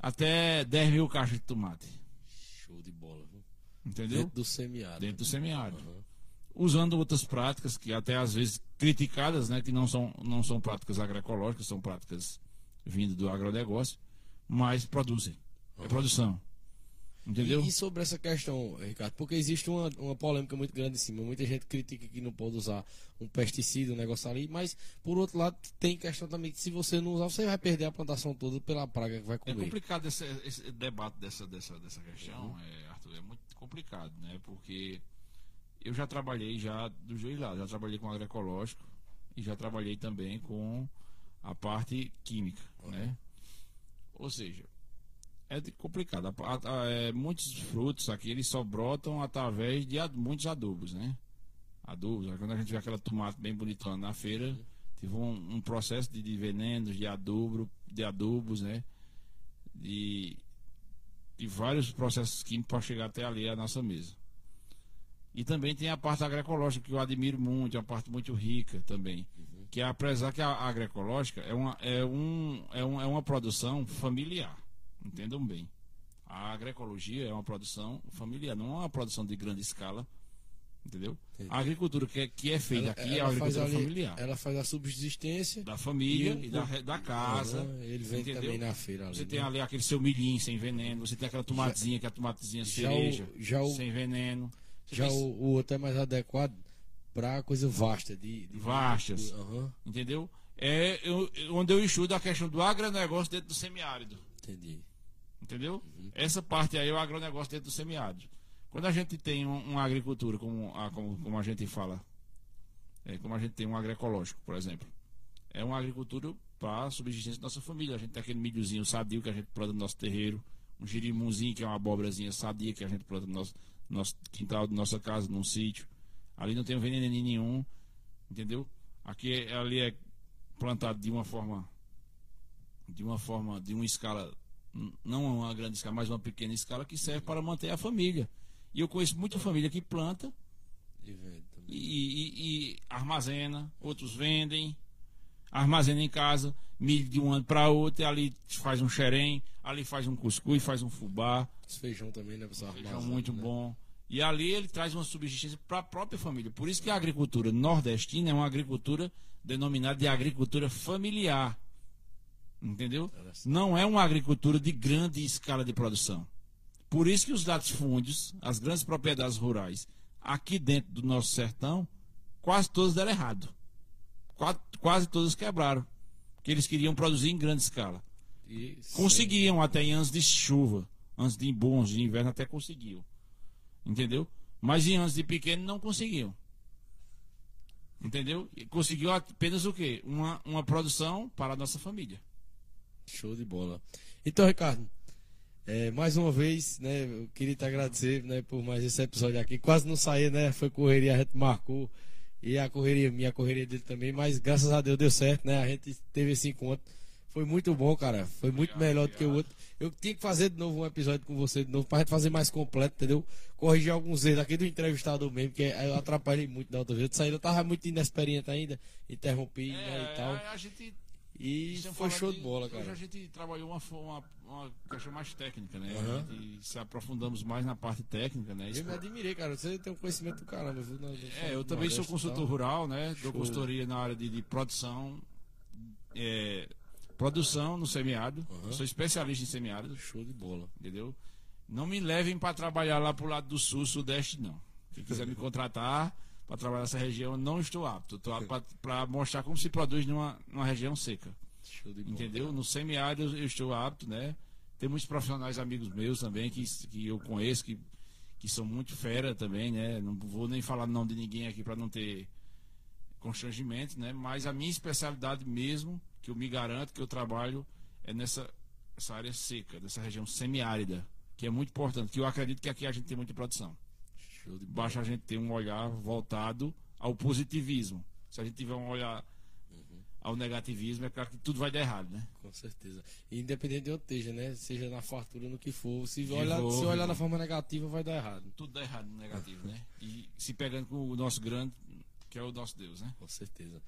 até 10 mil caixas de tomate. Show de bola, viu? Entendeu? Dentro do semiárido. Dentro do semiárido. Uhum. Usando outras práticas que até às vezes criticadas, né? Que não são, não são práticas agroecológicas, são práticas vindo do agronegócio, mas produzem. Uhum. É produção. Entendeu? E, e, sobre essa questão, Ricardo, porque existe uma, uma polêmica muito grande em cima. Muita gente critica que não pode usar um pesticida, um negócio ali, mas por outro lado tem questão também que se você não usar, você vai perder a plantação toda pela praga que vai comer. É complicado esse, esse debate dessa, dessa, dessa questão, uhum. é, Arthur, é muito complicado, né? Porque eu já trabalhei já do dois lados, já trabalhei com agroecológico e já trabalhei também com a parte química, né? Ou seja, é complicado. A- a- é, muitos frutos aqui eles só brotam através de ad- muitos adubos, né? Adubos. Aí Quando a gente vê aquela tomate bem bonitona na feira, teve um, um processo de, de venenos, de adubo, de adubos, né? De, de vários processos químicos para chegar até ali a nossa mesa. E também tem a parte agroecológica que eu admiro muito, é uma parte muito rica também. Que apesar que a agroecológica é uma, é, um, é, um, é uma produção familiar. Entendam bem. A agroecologia é uma produção familiar, não é uma produção de grande escala. Entendeu? Entendi. A agricultura que é, que é feita Ela- aqui é a ela faz agricultura ali- familiar. Ela faz a subsistência. Da família E e, o- da, re- da casa. Ele vem entendeu? também na feira ali. Você né? tem ali aquele seu milhinho sem veneno, você tem aquela tomatezinha, que é a tomatezinha já cereja, já o- sem veneno. Você Já tem- o, o outro é mais adequado pra coisa vasta. De, de Vastas. Aham, Entendeu? É eu- onde eu estudo a questão do agronegócio dentro do semiárido. entendi. Entendeu? Essa parte aí é o agronegócio dentro do semiárido. Quando a gente tem um- uma agricultura, como a, como, como a gente fala, é, como a gente tem um agroecológico, por exemplo, é uma agricultura para a subsistência da nossa família. A gente tem aquele milhozinho sadio que a gente planta no nosso terreiro, um girimunzinho que é uma abobrazinha sadia que a gente planta no nosso, no nosso quintal da nossa casa, num sítio. Ali não tem veneno nenhum, entendeu? Aqui é- ali é plantado de uma forma de uma forma, de uma escala, não uma grande escala, mas uma pequena escala que serve para manter a família. E eu conheço muita família que planta E vende também. e, e- e armazena, outros vendem, armazena em casa, milho de um ano para outro, e ali faz um xerém, ali faz um cuscuz, faz um fubá, Esse feijão também, né? Feijão muito bom. E ali ele traz uma subsistência para a própria família. Por isso que a agricultura nordestina é uma agricultura denominada de agricultura familiar. Entendeu? Não é uma agricultura de grande escala de produção. Por isso que os latifúndios, as grandes propriedades rurais, aqui dentro do nosso sertão, quase todas deram errado. Quase, quase todas quebraram. Porque eles queriam produzir em grande escala. E Conseguiam até em anos de chuva, anos de bons de inverno até conseguiam. Entendeu? Mas em anos de pequeno não conseguiam. Entendeu? E conseguiu apenas o quê? Uma, uma produção para a nossa família. Show de bola. Então, Ricardo, é, mais uma vez, né, eu queria te agradecer né, por mais esse episódio aqui. Quase não saía, né? Foi correria, a gente marcou. E a correria minha, a correria dele também, mas graças a Deus deu certo, né? A gente teve esse encontro. Foi muito bom, cara. Foi muito Obrigado, melhor do que o obrigado. outro. Eu tinha que fazer de novo um episódio com você de novo, pra gente fazer mais completo, entendeu? Corrigir alguns erros aqui do entrevistador mesmo, que eu atrapalhei muito da outra vez. Eu saí, eu tava muito inexperiente ainda, interrompi né, e tal. a gente E Estamos foi show de bola, Hoje cara. a gente trabalhou uma, uma, uma questão mais técnica, né? A gente se aprofundamos mais na parte técnica, né? Eu me admirei, cara. Você tem um conhecimento do caramba, viu? É, eu também sou e consultor rural, né? Show. Dou consultoria na área de, de produção, é, produção no semiárido. Aham. Sou especialista em semiárido, Show de bola. entendeu? Não me levem para trabalhar lá pro lado do sul, sudeste, não. Quem quiser me contratar para trabalhar nessa região, eu não estou apto. Estou apto para mostrar como se produz numa, numa região seca. Bola. Entendeu? No semiárido eu estou apto, né? Tem muitos profissionais amigos meus também que, que eu conheço, que, que são muito fera também, né? Não vou nem falar o nome de ninguém aqui para não ter constrangimento, né? Mas a minha especialidade mesmo, que eu me garanto que eu trabalho, é nessa essa área seca, dessa região semiárida, que é muito importante, que eu acredito que aqui a gente tem muita produção. De. Basta a gente ter um olhar voltado ao positivismo. Se a gente tiver um olhar ao negativismo, é claro que tudo vai dar errado, né? Com certeza. E independente de onde esteja, né? Seja na fartura, no que for. Se Que olhar, for, se olhar na forma negativa, vai dar errado. tudo dá errado no negativo, né? E se pegando com o nosso grande, que é o nosso Deus, né? Com certeza.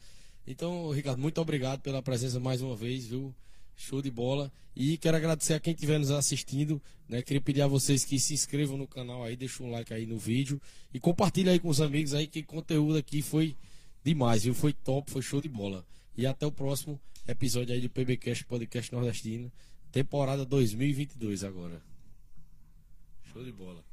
Então, Ricardo, muito obrigado pela presença mais uma vez, viu? Show de bola. E quero agradecer a quem estiver nos assistindo. Né? Queria pedir a vocês que se inscrevam no canal aí, deixem um like aí no vídeo. E compartilhe aí com os amigos aí que o conteúdo aqui foi demais, viu? Foi top, foi show de bola. E até o próximo episódio aí do PBcast Podcast Nordestino. Temporada 2022 agora. Show de bola.